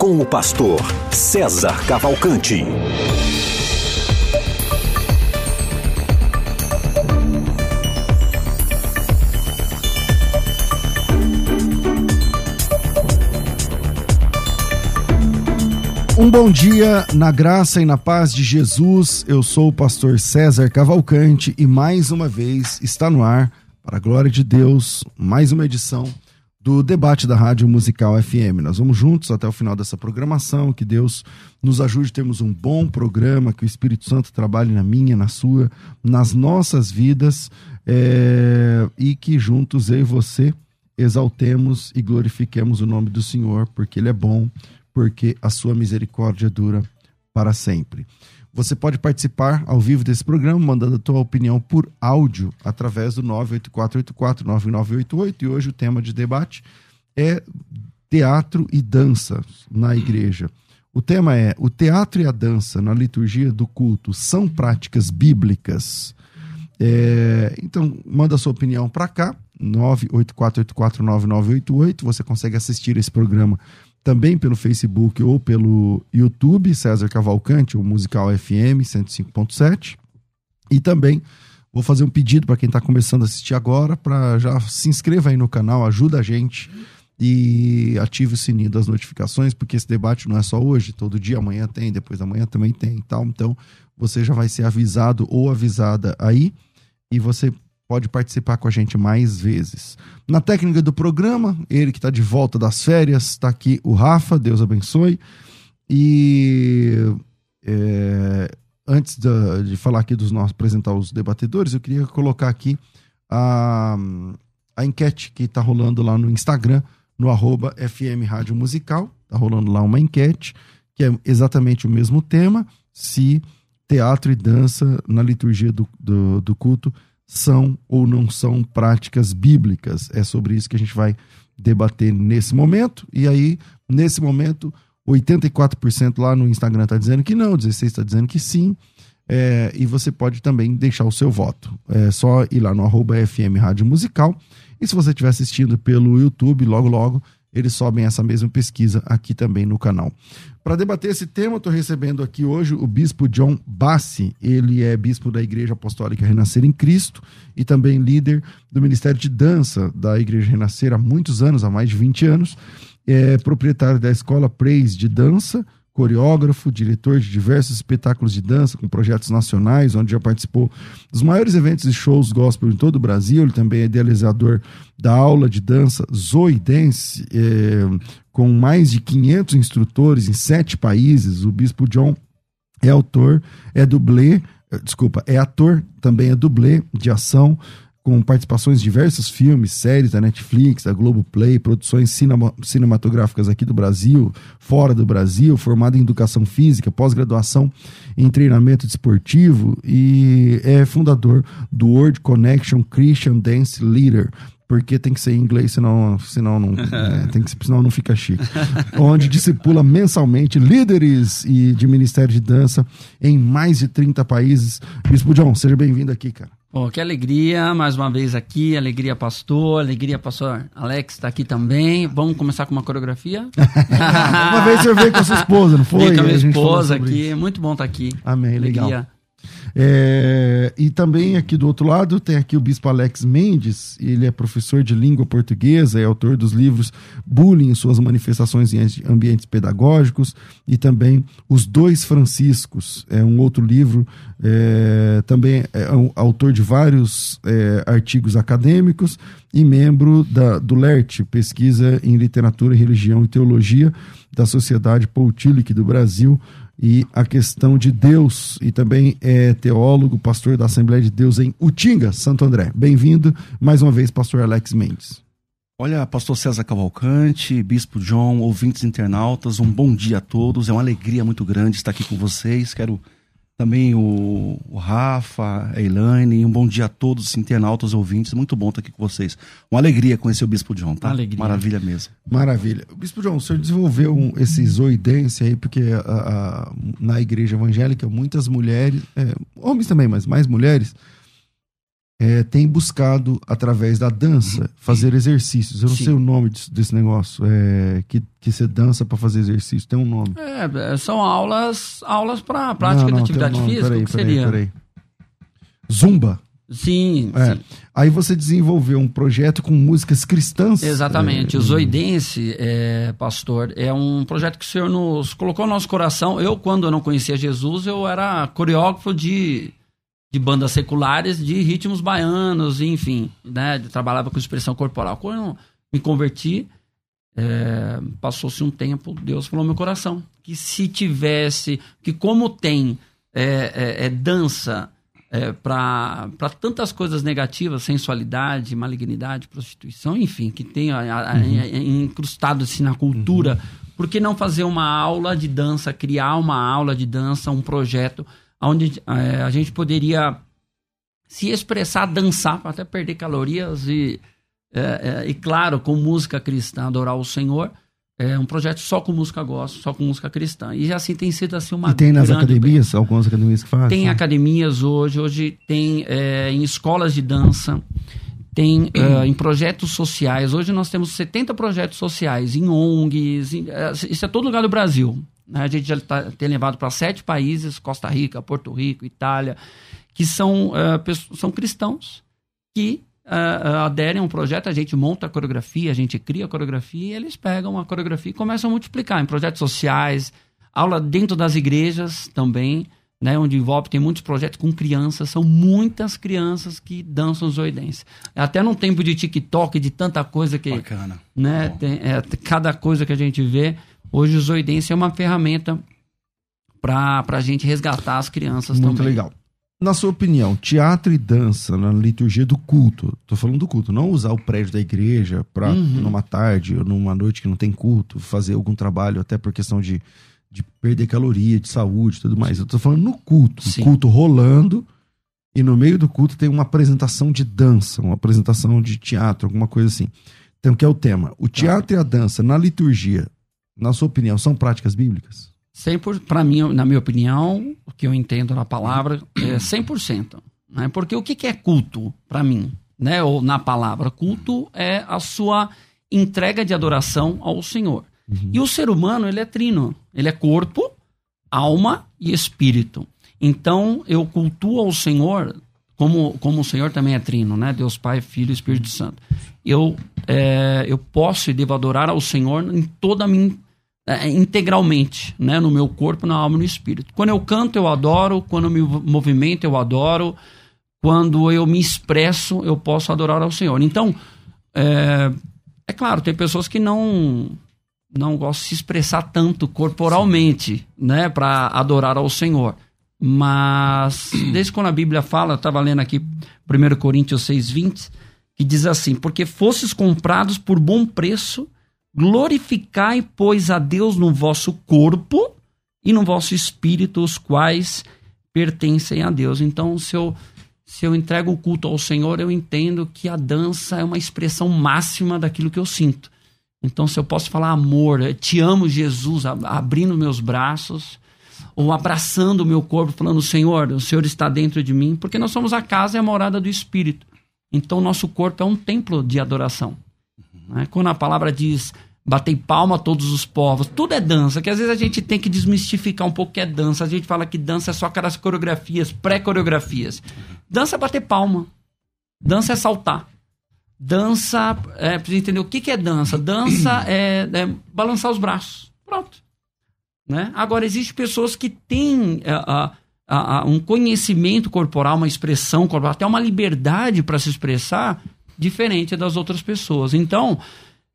com o pastor César Cavalcante. Um bom dia na graça e na paz de Jesus. Eu sou o pastor César Cavalcante e mais uma vez está no ar, para a glória de Deus, mais uma edição do debate da Rádio Musical FM. Nós vamos juntos até o final dessa programação, que Deus nos ajude a termos um bom programa, que o Espírito Santo trabalhe na minha, na sua, nas nossas vidas é, e que juntos eu e você exaltemos e glorifiquemos o nome do Senhor, porque Ele é bom, porque a sua misericórdia dura para sempre. Você pode participar ao vivo desse programa, mandando a tua opinião por áudio através do 984849988. E hoje o tema de debate é teatro e dança na igreja. O tema é: o teatro e a dança na liturgia do culto são práticas bíblicas? É, então, manda sua opinião para cá, 984849988. Você consegue assistir esse programa também pelo Facebook ou pelo YouTube, César Cavalcante, o Musical FM 105.7. E também vou fazer um pedido para quem está começando a assistir agora, para já se inscreva aí no canal, ajuda a gente e ative o sininho das notificações, porque esse debate não é só hoje, todo dia, amanhã tem, depois da manhã também tem e tal. Então, você já vai ser avisado ou avisada aí e você pode participar com a gente mais vezes. Na técnica do programa, ele que está de volta das férias, está aqui o Rafa, Deus abençoe. E é, antes de, de, falar aqui dos nossos, apresentar os debatedores, eu queria colocar aqui a, a enquete que está rolando lá no Instagram, no arroba FM Rádio Musical. Está rolando lá uma enquete, que é exatamente o mesmo tema, se teatro e dança na liturgia do, do, do culto são ou não são práticas bíblicas. É sobre isso que a gente vai debater nesse momento. E aí, nesse momento, 84% lá no Instagram está dizendo que não, 16% está dizendo que sim. É, e você pode também deixar o seu voto. É só ir lá no arroba FM Rádio Musical. E se você estiver assistindo pelo YouTube, logo logo eles sobem essa mesma pesquisa aqui também no canal. Para debater esse tema, estou recebendo aqui hoje o bispo John Bassi. Ele é bispo da Igreja Apostólica Renascer em Cristo e também líder do Ministério de Dança da Igreja Renascer há muitos anos, há mais de 20 anos. É proprietário da Escola Praise de Dança, coreógrafo, diretor de diversos espetáculos de dança com projetos nacionais, onde já participou dos maiores eventos e shows gospel em todo o Brasil. Ele também é idealizador da aula de dança Zoe Dance, é, com mais de 500 instrutores em sete países. O Bispo John é autor, é dublê, desculpa, é ator, também é dublê de ação, com participações em diversos filmes, séries da Netflix, da Globoplay, produções cinema, cinematográficas aqui do Brasil, fora do Brasil, formado em educação física, pós-graduação em treinamento desportivo e é fundador do World Connection Christian Dance Leader, porque tem que ser em inglês, senão, senão, não, é, tem que, senão não fica chique. Onde discipula mensalmente líderes e de Ministério de Dança em mais de 30 países. Bispo John, seja bem-vindo aqui, cara. Pô, que alegria, mais uma vez aqui, alegria pastor, alegria pastor Alex está aqui também. Vamos começar com uma coreografia? uma vez você veio com a sua esposa, não foi? Veio com a minha esposa aqui, muito bom estar tá aqui. Amém, alegria. legal. É, e também aqui do outro lado tem aqui o Bispo Alex Mendes, ele é professor de língua portuguesa, é autor dos livros Bullying, suas manifestações em ambientes pedagógicos, e também Os Dois Franciscos, é um outro livro, é, também é um, autor de vários é, artigos acadêmicos e membro da, do LERT, Pesquisa em Literatura, Religião e Teologia da Sociedade Poutílique do Brasil, e a questão de Deus, e também é teólogo, pastor da Assembleia de Deus em Utinga, Santo André. Bem-vindo mais uma vez, pastor Alex Mendes. Olha, pastor César Cavalcante, bispo John, ouvintes internautas, um bom dia a todos. É uma alegria muito grande estar aqui com vocês. Quero também o, o Rafa, a Elaine, um bom dia a todos os internautas, ouvintes. Muito bom estar aqui com vocês. Uma alegria conhecer o bispo John, tá? Alegria. Maravilha mesmo. Maravilha. Bispo João, o senhor desenvolveu um, esse zoidense aí, porque a- a- na igreja evangélica, muitas mulheres, é, homens também, mas mais mulheres, é, têm buscado, através da dança, fazer exercícios. Eu não Sim. sei o nome disso- desse negócio, é, que, que você dança para fazer exercício. Tem um nome. É, são aulas, aulas para prática Não, não, de tem um atividade nome. física, Peraí, o que peraí, seria? peraí. Zumba. Sim, É. sim. Aí você desenvolveu um projeto com músicas cristãs. Exatamente. É, O Zoidense, é, pastor, é um projeto que o Senhor nos colocou no nosso coração. Eu, quando eu não conhecia Jesus, eu era coreógrafo de, de bandas seculares, de ritmos baianos, enfim, né? Trabalhava com expressão corporal. Quando eu me converti, é, passou-se um tempo, Deus falou no meu coração que se tivesse, que como tem é, é, é dança é, para tantas coisas negativas, sensualidade, malignidade, prostituição, enfim, que tem a- a- a- incrustado assim na cultura, por que não fazer uma aula de dança, criar uma aula de dança, um projeto onde é, a gente poderia se expressar, dançar, para até perder calorias e, é, é, e claro, com música cristã, adorar o Senhor. É um projeto só com música gospel, só com música cristã. E assim tem sido assim uma E tem nas academias, algumas academias que fazem. tem academias hoje, hoje tem é, em escolas de dança, tem é, em projetos sociais. Hoje nós temos 70 projetos sociais, em ONGs, em- isso é todo lugar do Brasil. Né? A gente já tá, tem levado para sete países, Costa Rica, Porto Rico, Itália, que são, pesso- são cristãos que é, aderem a um projeto, a gente monta a coreografia, a gente cria a coreografia e eles pegam a coreografia e começam a multiplicar em projetos sociais, aula dentro das igrejas também, né, onde envolve, tem muitos projetos com crianças, são muitas crianças que dançam zoidense. Até num tempo de TikTok, de tanta coisa que, Bacana. né, tem, é, cada coisa que a gente vê, hoje o zoidense é uma ferramenta para a gente resgatar as crianças Muito também. legal. Na sua opinião, teatro e dança na liturgia do culto, tô falando do culto, não usar o prédio da igreja para Uhum. numa tarde ou numa noite que não tem culto, fazer algum trabalho até por questão de, de perder caloria, de saúde e tudo mais. Eu tô falando no culto, Sim. o culto rolando e no meio do culto tem uma apresentação de dança, uma apresentação de teatro, alguma coisa assim. Então, que é o tema. O teatro e a dança na liturgia, na sua opinião, são práticas bíblicas? 100%, para mim, na minha opinião, o que eu entendo na palavra é 100%. Né? Porque o que, que é culto para mim? Né? Ou na palavra, culto é a sua entrega de adoração ao Senhor. E o ser humano, ele é trino. Ele é corpo, alma e espírito. Então, eu cultuo ao Senhor, como, como o Senhor também é trino, né? Deus Pai, Filho e Espírito Santo. Eu, é, eu posso e devo adorar ao Senhor em toda a minha é, integralmente, né? No meu corpo, na alma e no espírito. Quando eu canto, eu adoro. Quando eu me movimento, eu adoro. Quando eu me expresso, eu posso adorar ao Senhor. Então, é, é claro, tem pessoas que não não gostam de se expressar tanto corporalmente, né, para adorar ao Senhor. Mas desde quando a Bíblia fala, eu estava lendo aqui 1 Coríntios 6:20, que diz assim: "Porque fosses comprados por bom preço, glorificai, pois, a Deus no vosso corpo e no vosso espírito, os quais pertencem a Deus." Então, se eu se eu entrego o culto ao Senhor, eu entendo que a dança é uma expressão máxima daquilo que eu sinto. Então, se eu posso falar amor, eu te amo, Jesus, ab- abrindo meus braços, ou abraçando o meu corpo, falando, Senhor, o Senhor está dentro de mim, porque nós somos a casa e a morada do Espírito. Então, nosso corpo é um templo de adoração. Né? Quando a palavra diz, batei palma a todos os povos, tudo é dança, que às vezes a gente tem que desmistificar um pouco que é dança. A gente fala que dança é só aquelas coreografias, pré-coreografias. Dança é bater palma. Dança é saltar. Dança, é, você entender o que, que é dança. Dança é, é balançar os braços. Pronto. Né? Agora, existem pessoas que têm é, a- a- um conhecimento corporal, uma expressão corporal, até uma liberdade para se expressar diferente das outras pessoas. Então,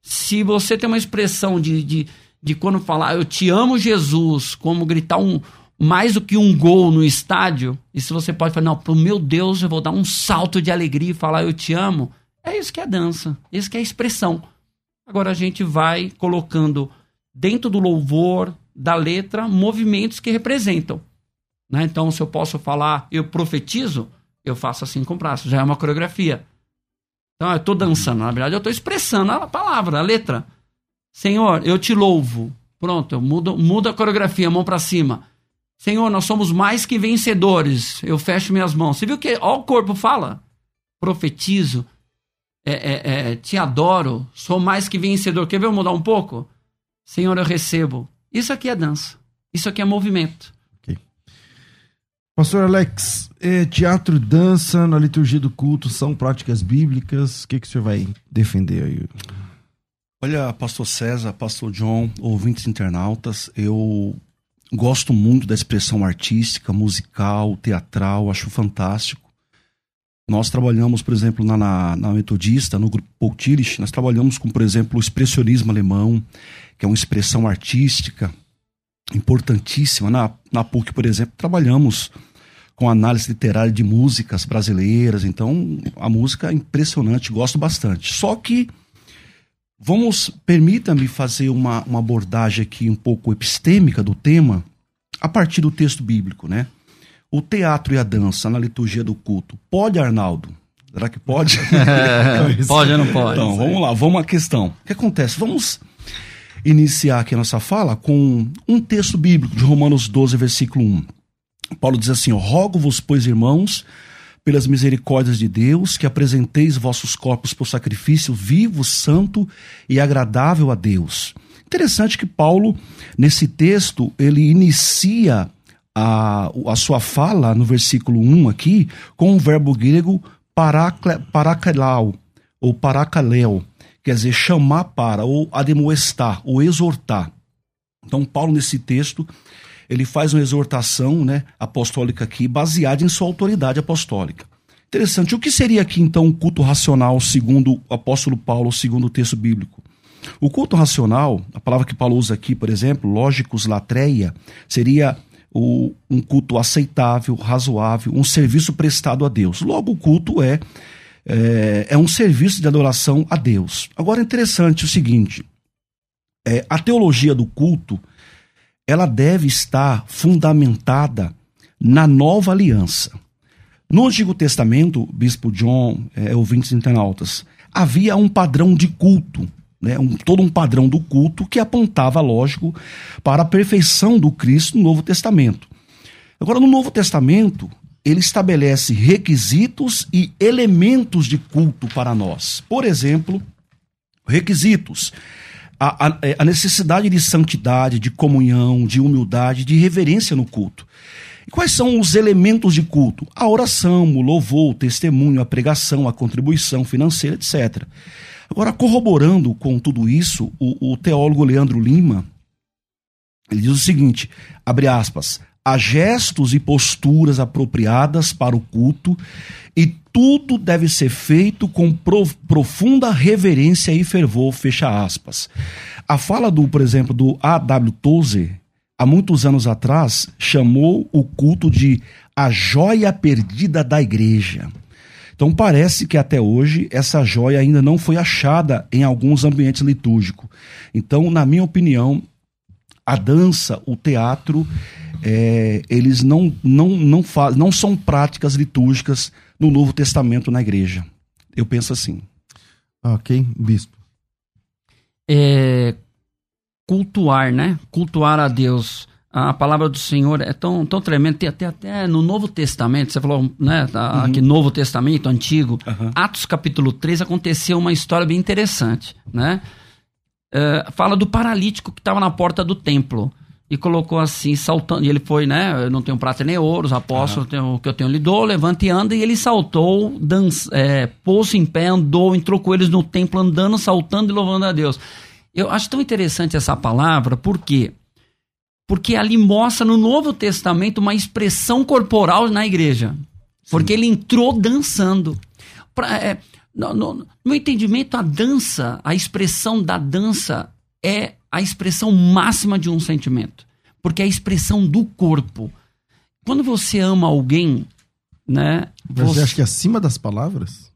se você tem uma expressão de, de, de quando falar eu te amo, Jesus, como gritar um mais do que um gol no estádio, e se você pode falar, não, pro meu Deus, eu vou dar um salto de alegria e falar eu te amo, é isso que é dança, isso que é expressão. Agora a gente vai colocando dentro do louvor, da letra, movimentos que representam. Né? Então, se eu posso falar, eu profetizo, eu faço assim com o braço, já é uma coreografia. Então, eu estou dançando, na verdade, eu estou expressando a palavra, a letra. Senhor, eu te louvo. Pronto, eu mudo, mudo a coreografia, mão para cima. Senhor, nós somos mais que vencedores. Eu fecho minhas mãos. Você viu que ó, o corpo fala? Profetizo. É, é, é, te adoro. Sou mais que vencedor. Quer ver eu mudar um pouco? Senhor, eu recebo. Isso aqui é dança. Isso aqui é movimento. Pastor Alex, é, teatro dança na liturgia do culto são práticas bíblicas. O que, que o senhor vai defender aí? Olha, pastor César, pastor John, ouvintes internautas, eu Gosto muito da expressão artística, musical, teatral, acho fantástico. Nós trabalhamos, por exemplo, na, na, na Metodista, no grupo Paul Tillich, nós trabalhamos com, por exemplo, o expressionismo alemão, que é uma expressão artística importantíssima. Na, na PUC, por exemplo, trabalhamos com análise literária de músicas brasileiras, então a música é impressionante, gosto bastante. Só que Vamos, permita-me fazer uma, uma abordagem aqui um pouco epistêmica do tema, a partir do texto bíblico, né? O teatro e a dança na liturgia do culto, pode, Arnaldo? Será que pode? pode ou não pode? Então, vamos lá, vamos à questão. O que acontece? Vamos iniciar aqui a nossa fala com um texto bíblico de Romanos 12, versículo 1. Paulo diz assim: Rogo-vos, pois, irmãos, pelas misericórdias de Deus, que apresenteis vossos corpos por sacrifício vivo, santo e agradável a Deus. Interessante que Paulo, nesse texto, ele inicia a, a sua fala, no versículo 1 aqui, com o verbo grego paracalau, ou paracaléu, quer dizer, chamar para, ou ademoestar, ou exortar. Então, Paulo, nesse texto, ele faz uma exortação né, apostólica aqui, baseada em sua autoridade apostólica. Interessante. O que seria aqui, então, o culto racional, segundo o apóstolo Paulo, segundo o texto bíblico? O culto racional, a palavra que Paulo usa aqui, por exemplo, lógicos latreia, seria o, um culto aceitável, razoável, um serviço prestado a Deus. Logo, o culto é, é, é um serviço de adoração a Deus. Agora, é interessante o seguinte: é, a teologia do culto ela deve estar fundamentada na nova aliança. No Antigo Testamento, Bispo John, é, ouvintes internautas, havia um padrão de culto, né, um, todo um padrão do culto que apontava, lógico, para a perfeição do Cristo no Novo Testamento. Agora, no Novo Testamento, ele estabelece requisitos e elementos de culto para nós. Por exemplo, requisitos a, a, a, necessidade de santidade, de comunhão, de humildade, de reverência no culto. E quais são os elementos de culto? A oração, o louvor, o testemunho, a pregação, a contribuição financeira, etc. Agora, corroborando com tudo isso, o, o teólogo Leandro Lima, ele diz o seguinte, abre aspas, há gestos e posturas apropriadas para o culto e tudo deve ser feito com profunda reverência e fervor, fecha aspas. A fala do, por exemplo, do A.W. Tozer, há muitos anos atrás, chamou o culto de a joia perdida da igreja. Então parece que até hoje essa joia ainda não foi achada em alguns ambientes litúrgicos. Então, na minha opinião, a dança, o teatro, é, eles não, não, não, faz, não são práticas litúrgicas no Novo Testamento na igreja. Eu penso assim. Ok, bispo. É, cultuar, né? Cultuar a Deus. A palavra do Senhor é tão, tão tremenda. Tem até, até no Novo Testamento, você falou, né? Tá, uhum. Aqui, Novo Testamento, Antigo. Uhum. Atos capítulo 3 aconteceu uma história bem interessante, né? É, fala do paralítico que estava na porta do templo e colocou assim, saltando. E ele foi, né? Eu não tenho prata nem ouro, os apóstolos, o que eu tenho lhe dou, levanta e anda. E ele saltou, dança, é, pôs-se em pé, andou, entrou com eles no templo, andando, saltando e louvando a Deus. Eu acho tão interessante essa palavra, por quê? Porque ali mostra no Novo Testamento uma expressão corporal na igreja. Porque ele entrou dançando. Pra, é, no, no, no meu entendimento, a dança, a expressão da dança é a expressão máxima de um sentimento, porque é a expressão do corpo. Quando você ama alguém, né? Você, você acha que é acima das palavras?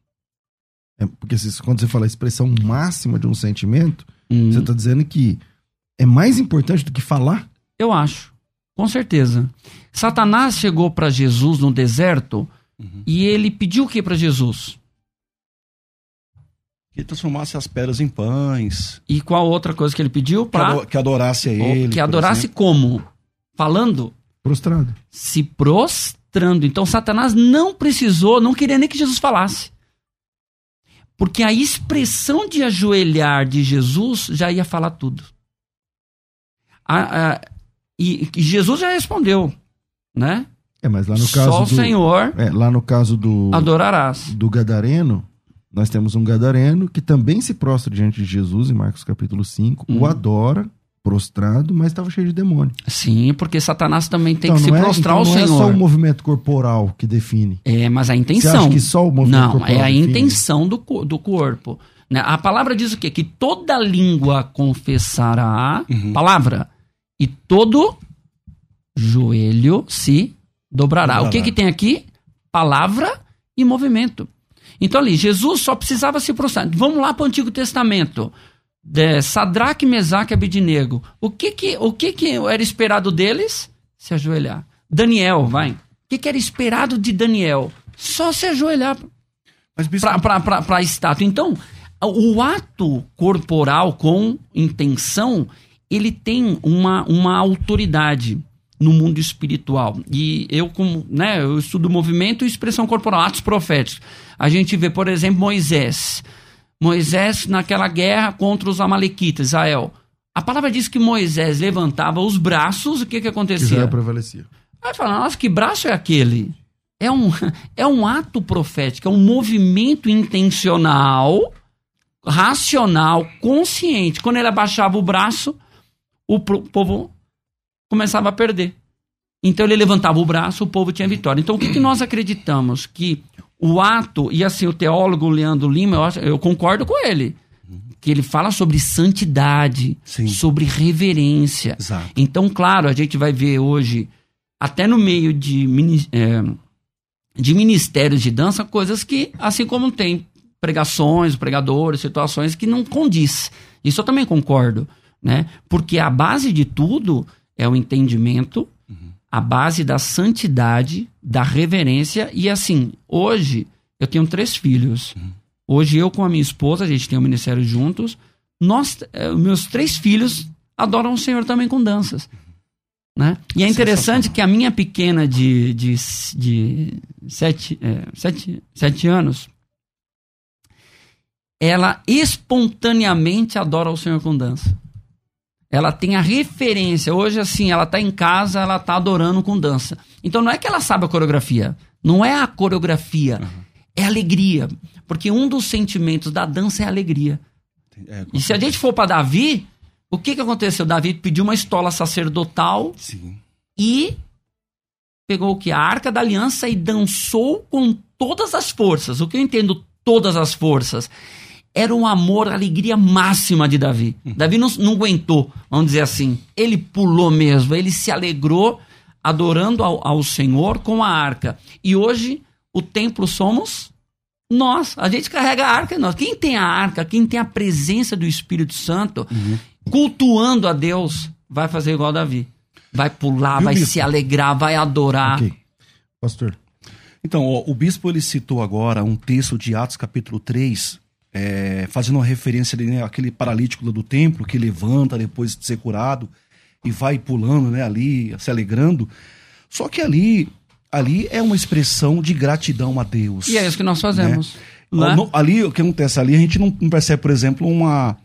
É, porque se- quando você fala a expressão máxima de um sentimento, Hum, você está dizendo que é mais importante do que falar? Eu acho, com certeza. Satanás chegou para Jesus no deserto Uhum. e ele pediu o que para Jesus? Que transformasse as pedras em pães. E qual outra coisa que ele pediu? Que, Para que adorasse a ele. que adorasse como? Falando? Prostrado. Se prostrando. Então Satanás não precisou, não queria nem que Jesus falasse. Porque a expressão de ajoelhar de Jesus já ia falar tudo. A- a- e, e Jesus já respondeu, né? É, mas lá no caso Só o do, Senhor é, lá no caso do adorarás. do gadareno, nós temos um gadareno que também se prostra diante de Jesus em Marcos capítulo 5, o Uhum. adora prostrado, mas estava cheio de demônio. Sim, porque Satanás também tem que Então, se não é- prostrar então ao não é só Senhor. o movimento corporal que define. É, mas a Você intenção. acha que só o movimento Não, corporal é a define? intenção do, do corpo. né? A palavra diz o quê? Que toda língua confessará, Uhum. palavra, e todo joelho se dobrará. Dobrará. O que que tem aqui? Palavra e movimento. Então ali, Jesus só precisava se prostrar. Vamos lá para o Antigo Testamento. De Sadraque, Mesaque e Abidinego. O que que, o que que era esperado deles? Se ajoelhar. Daniel, vai. O que que era esperado de Daniel? Só se ajoelhar para a estátua. Então, o ato corporal com intenção, ele tem uma, uma autoridade no mundo espiritual. E eu, como, né, eu estudo movimento e expressão corporal, atos proféticos. A gente vê, por exemplo, Moisés. Moisés naquela guerra contra os amalequitas, Israel. A palavra diz que Moisés levantava os braços, o que que acontecia? Israel prevalecia. Aí fala, nossa, que braço é aquele? É um, é um ato profético, é um movimento intencional, racional, consciente. Quando ele abaixava o braço, o povo começava a perder. Então ele levantava o braço, o povo tinha vitória. Então o que, que nós acreditamos? Que o ato, e assim o teólogo Leandro Lima, eu, acho- eu concordo com ele, que ele fala sobre santidade, Sim. sobre reverência. Exato. Então, claro, a gente vai ver hoje, até no meio de, é, de ministérios de dança, coisas que, assim como tem pregações, pregadores, situações que não condiz. Isso eu também concordo, né? Porque a base de tudo é o entendimento, a base da santidade, da reverência e assim, hoje eu tenho três filhos. Hoje eu com a minha esposa, a gente tem um ministério juntos. Nós, eh, meus três filhos adoram o Senhor também com danças. Né? E é interessante que a minha pequena de, de, de sete, é, sete, sete anos, ela espontaneamente adora o Senhor com dança. Ela tem a referência. Hoje, assim, ela tá em casa, ela tá adorando com dança. Então não é que ela sabe a coreografia. Não é a coreografia. É alegria. Porque um dos sentimentos da dança é a alegria. É, E se a gente for para Davi, o que, que aconteceu? Davi pediu uma estola sacerdotal Sim. e pegou o que? A arca da aliança e dançou com todas as forças. O que eu entendo todas as forças? Era um amor, a alegria máxima de Davi. Davi não, não aguentou, vamos dizer assim. Ele pulou mesmo, ele se alegrou adorando ao, ao Senhor com a arca. E hoje o templo somos nós. A gente carrega a arca em nós. Quem tem a arca, quem tem a presença do Espírito Santo, cultuando a Deus, vai fazer igual Davi. Vai pular, Viu, vai se alegrar, vai adorar. Ok. Pastor. Então, ó, o bispo ele citou agora um texto de Atos capítulo 3, é, fazendo uma referência ali, né, àquele paralítico lá do templo que levanta depois de ser curado e vai pulando né, ali, se alegrando. Só que ali, ali é uma expressão de gratidão a Deus. E é isso que nós fazemos. né? No- ali, o que acontece ali, a gente não percebe, por exemplo, uma.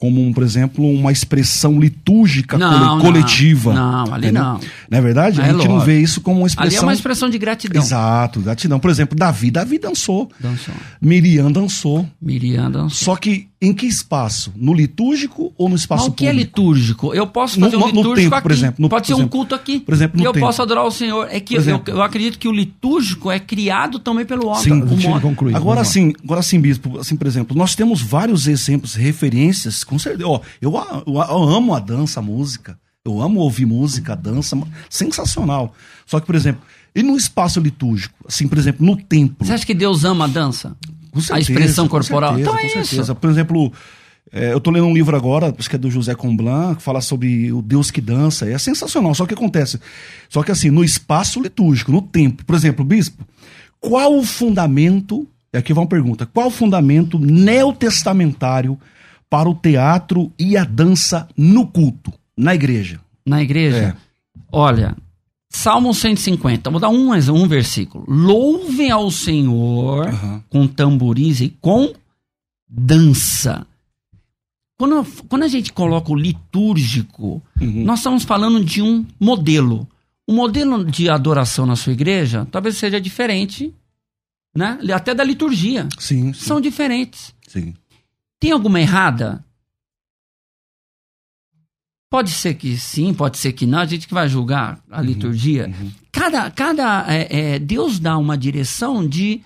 Como, por exemplo, uma expressão litúrgica Não, cole- não. coletiva. Não, ali entendeu? não. Não é verdade? É a gente não vê isso como uma expressão. Ali é uma expressão de gratidão. Exato, gratidão. Por exemplo, Davi, Davi dançou. Dançou. Miriam dançou. Miriam dançou. Só que em que espaço? No litúrgico ou no Mas espaço o que é público? litúrgico? Eu posso No- fazer um no- no litúrgico tempo, aqui. por exemplo, no- Pode ser por um exemplo. culto aqui. Por exemplo, no e eu tempo. posso adorar o Senhor. É que eu, exemplo. eu acredito que o litúrgico é criado também pelo homem. Sim, Deixa concluir. Agora sim, agora sim, bispo, assim, por exemplo, nós temos vários exemplos, referências, com certeza. Ó, eu, eu, eu amo a dança, a música. Eu amo ouvir música, dança, sensacional. Só que, por exemplo, e no espaço litúrgico, assim, por exemplo, no templo. Você acha que Deus ama a dança? Certeza, a expressão com corporal. certeza, então é com isso. certeza. Por exemplo, é, eu tô lendo um livro agora, acho que é do José Comblan, que fala sobre o Deus que dança. É sensacional. Só que acontece. Só que assim, no espaço litúrgico, no tempo. Por exemplo, bispo, qual o fundamento. E aqui vai uma pergunta: qual o fundamento neotestamentário para o teatro e a dança no culto, na igreja? Na igreja, olha, Salmo 150, vou dar um, um versículo. Louvem ao Senhor Aham. com tamborins e com dança. Quando, quando a gente coloca o litúrgico, Uhum. nós estamos falando de um modelo. O modelo de adoração na sua igreja talvez seja diferente, né? Até da liturgia. Sim, sim. São diferentes. sim. Tem alguma errada? Pode ser que sim, pode ser que não. A gente que vai julgar a liturgia. uhum. Cada, cada é, é, Deus dá uma direção de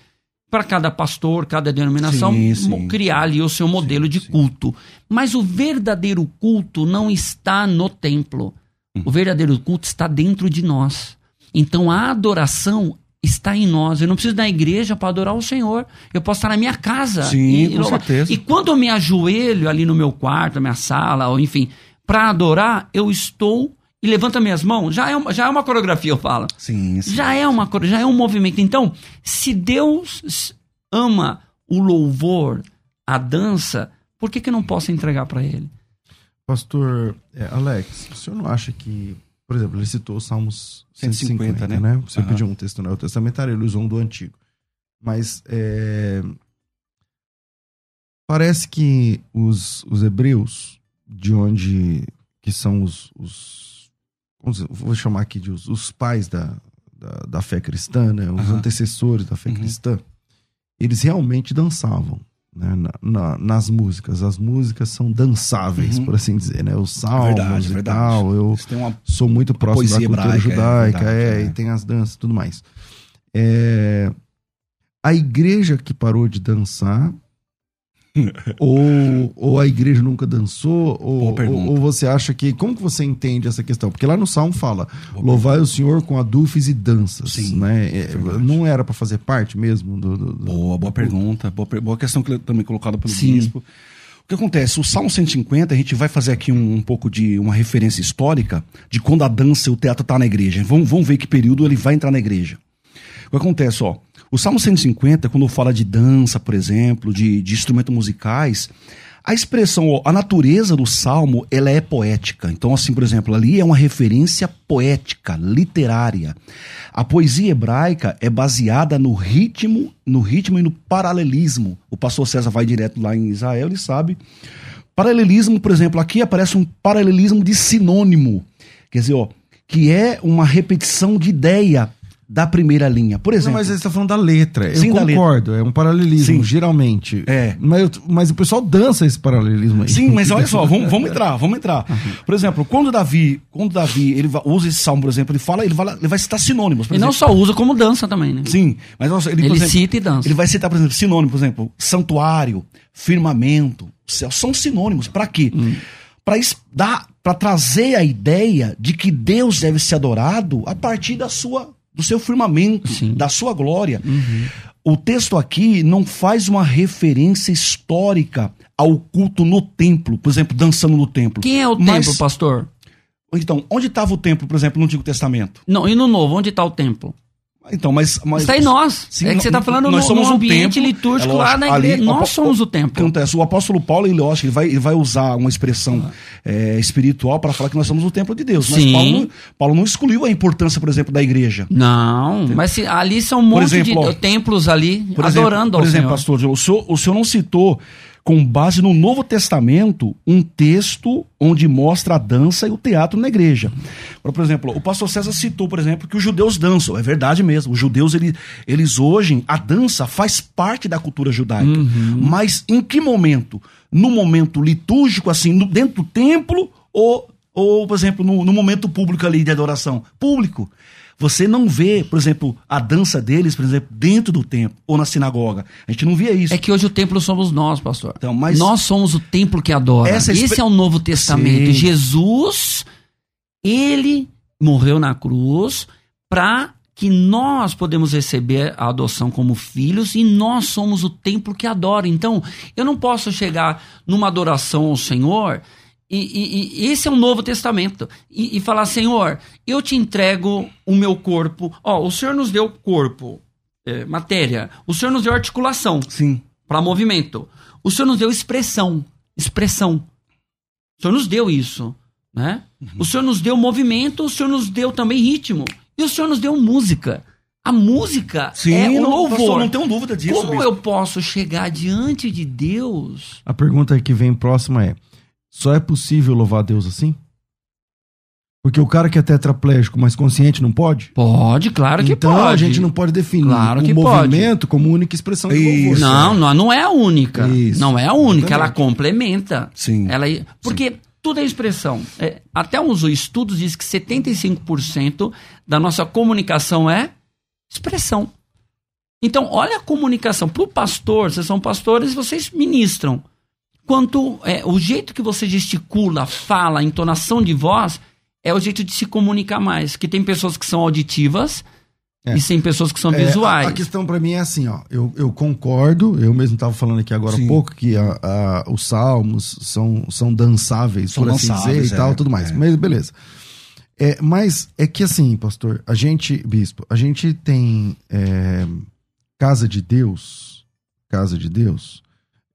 para cada pastor, cada denominação Sim, sim. criar ali o seu modelo de sim. culto. Mas o verdadeiro culto não está no templo. Uhum. O verdadeiro culto está dentro de nós. Então a adoração está em nós. Eu não preciso na igreja para adorar o Senhor. Eu posso estar na minha casa. Sim, com louvar. certeza. E quando eu me ajoelho ali no meu quarto, na minha sala, ou enfim, para adorar, eu estou e levanto as minhas mãos. Já é uma, já é uma coreografia, eu falo. Sim, sim. Já é uma já é um movimento. Então, se Deus ama o louvor, a dança, por que, que eu não posso entregar para Ele? Pastor é, Alex, o senhor não acha que, por exemplo, ele citou os Salmos 150, 150, né? né? Você Aham. pediu um texto neotestamentário, ele usou um do antigo. Mas é, parece que os, os hebreus, de onde que são os, os dizer, vou chamar aqui de os, os pais da, da, da fé cristã, né? Os Aham. antecessores da fé Uhum. cristã, eles realmente dançavam. Né, na- na- nas músicas, as músicas são dançáveis, Uhum. por assim dizer, né? Os salmos Verdade, e verdade. tal. Eu, uma sou muito próximo da poesia cultura hebraica, é judaica, verdade, é, é. e tem as danças e tudo mais. É, a igreja que parou de dançar, ou, ou a igreja nunca dançou, ou, ou, ou você acha que. Como que você entende essa questão? Porque lá no Salmo fala: louvai o Senhor com adufes e danças. Sim, né? É, verdade. não era para fazer parte mesmo do. do- do- Boa, boa pergunta. Boa, boa questão que também colocada pelo Sim. bispo. O que acontece? O Salmo 150, a gente vai fazer aqui um, um pouco de uma referência histórica de quando a dança e o teatro tá na igreja. Vamos, vamos ver que período ele vai entrar na igreja. O que acontece, ó? O Salmo 150, quando fala de dança, por exemplo, de, de instrumentos musicais, a expressão, a natureza do salmo, ela é poética. Então, assim, por exemplo, ali é uma referência poética, literária. A poesia hebraica é baseada no ritmo, no ritmo e no paralelismo. O pastor César vai direto lá em Israel, ele sabe. Paralelismo, por exemplo, aqui aparece um paralelismo de sinônimo. Quer dizer, ó, que é uma repetição de ideia da primeira linha. Por Não, exemplo, mas você está falando da letra. Eu Sim, da letra. concordo, é um paralelismo, Sim. geralmente. É. Mas, eu- mas o pessoal dança esse paralelismo aí. Sim, mas olha só, vamos, vamos entrar, vamos entrar. Por exemplo, quando Davi, quando Davi ele usa esse salmo, por exemplo, ele fala, ele vai, ele vai citar sinônimos. Por E não exemplo. só usa como dança também, né? Sim, mas olha só, ele, Ele exemplo, cita e dança. Ele vai citar, por exemplo, sinônimos, por exemplo, santuário, firmamento, céu, são sinônimos. Para quê? Hum. Para dar, para trazer a ideia de que Deus deve ser adorado a partir da sua, do seu firmamento, Sim. da sua glória. Uhum. O texto aqui não faz uma referência histórica ao culto no templo, por exemplo, dançando no templo. Quem é o Mas- templo, pastor? Então, onde estava o templo, por exemplo, no Antigo Testamento? Não, e no novo, onde está o templo? Então, mas, mas Está em nós. Sim, é que você está nós falando no, somos no o ambiente templo, litúrgico é lá na lógico, igreja. ali, nós somos o templo. acontece? O apóstolo Paulo, ele, acho ele vai, ele vai usar uma expressão é, espiritual para falar que nós somos o templo de Deus. Mas Sim. Paulo, não- Paulo não excluiu a importância, por exemplo, da igreja. Não, mas se- ali são um monte exemplo, de ó, templos ali Por exemplo, adorando por ao exemplo Senhor. pastor, o senhor, o senhor não citou, com base no Novo Testamento, um texto onde mostra a dança e o teatro na igreja. Por exemplo, o pastor César citou, por exemplo, que os judeus dançam. É verdade mesmo. Os judeus, ele- eles hoje, a dança faz parte da cultura judaica. Uhum. Mas em que momento? No momento litúrgico, assim, no- dentro do templo ou, ou por exemplo, no, no momento público ali de adoração? Público. Você não vê, por exemplo, a dança deles, por exemplo, dentro do templo ou na sinagoga. A gente não via isso. É que hoje o templo somos nós, pastor. Então, mas- Nós somos o templo que adora. Essa Esse é o Novo Testamento. Sim. Jesus, ele morreu na cruz para que nós podemos receber a adoção como filhos e nós somos o templo que adora. Então, eu não posso chegar numa adoração ao Senhor e, e, e esse é o Novo Testamento e, e, falar, Senhor, eu te entrego o meu corpo. Ó, o Senhor nos deu corpo, é, matéria. O Senhor nos deu articulação. Sim. Para movimento. O Senhor nos deu expressão. Expressão. O Senhor nos deu isso, né? Uhum. O Senhor nos deu movimento, o Senhor nos deu também ritmo. E o Senhor nos deu música. A música Sim, é o não, louvor. Pastor, não tenho dúvida disso. Como eu posso chegar diante de Deus? A pergunta que vem próxima é: só é possível louvar a Deus assim? Porque o cara que é tetraplégico, mas consciente, não pode? Pode, claro que então, pode. Então a gente não pode definir claro o movimento pode. como única expressão de louvor. Não, não, não é a única. Isso. Não é a única, ela complementa. Sim. Ela, porque Sim. tudo é expressão. É, até uns estudos dizem que 75% da nossa comunicação é expressão. Então, olha a comunicação. Para o pastor, vocês são pastores, vocês ministram. Quanto é, o jeito que você gesticula, fala, a entonação de voz é o jeito de se comunicar mais. Que tem pessoas que são auditivas é. e tem pessoas que são é, visuais. A, a questão para mim é assim, ó. Eu, eu concordo, eu mesmo estava falando aqui agora há pouco que a, a, os salmos são, são dançáveis, são por assim dizer, e tal, é, tudo mais. É. Mas beleza. É, mas é que assim, pastor, a gente, bispo, a gente tem é, casa de Deus, casa de Deus,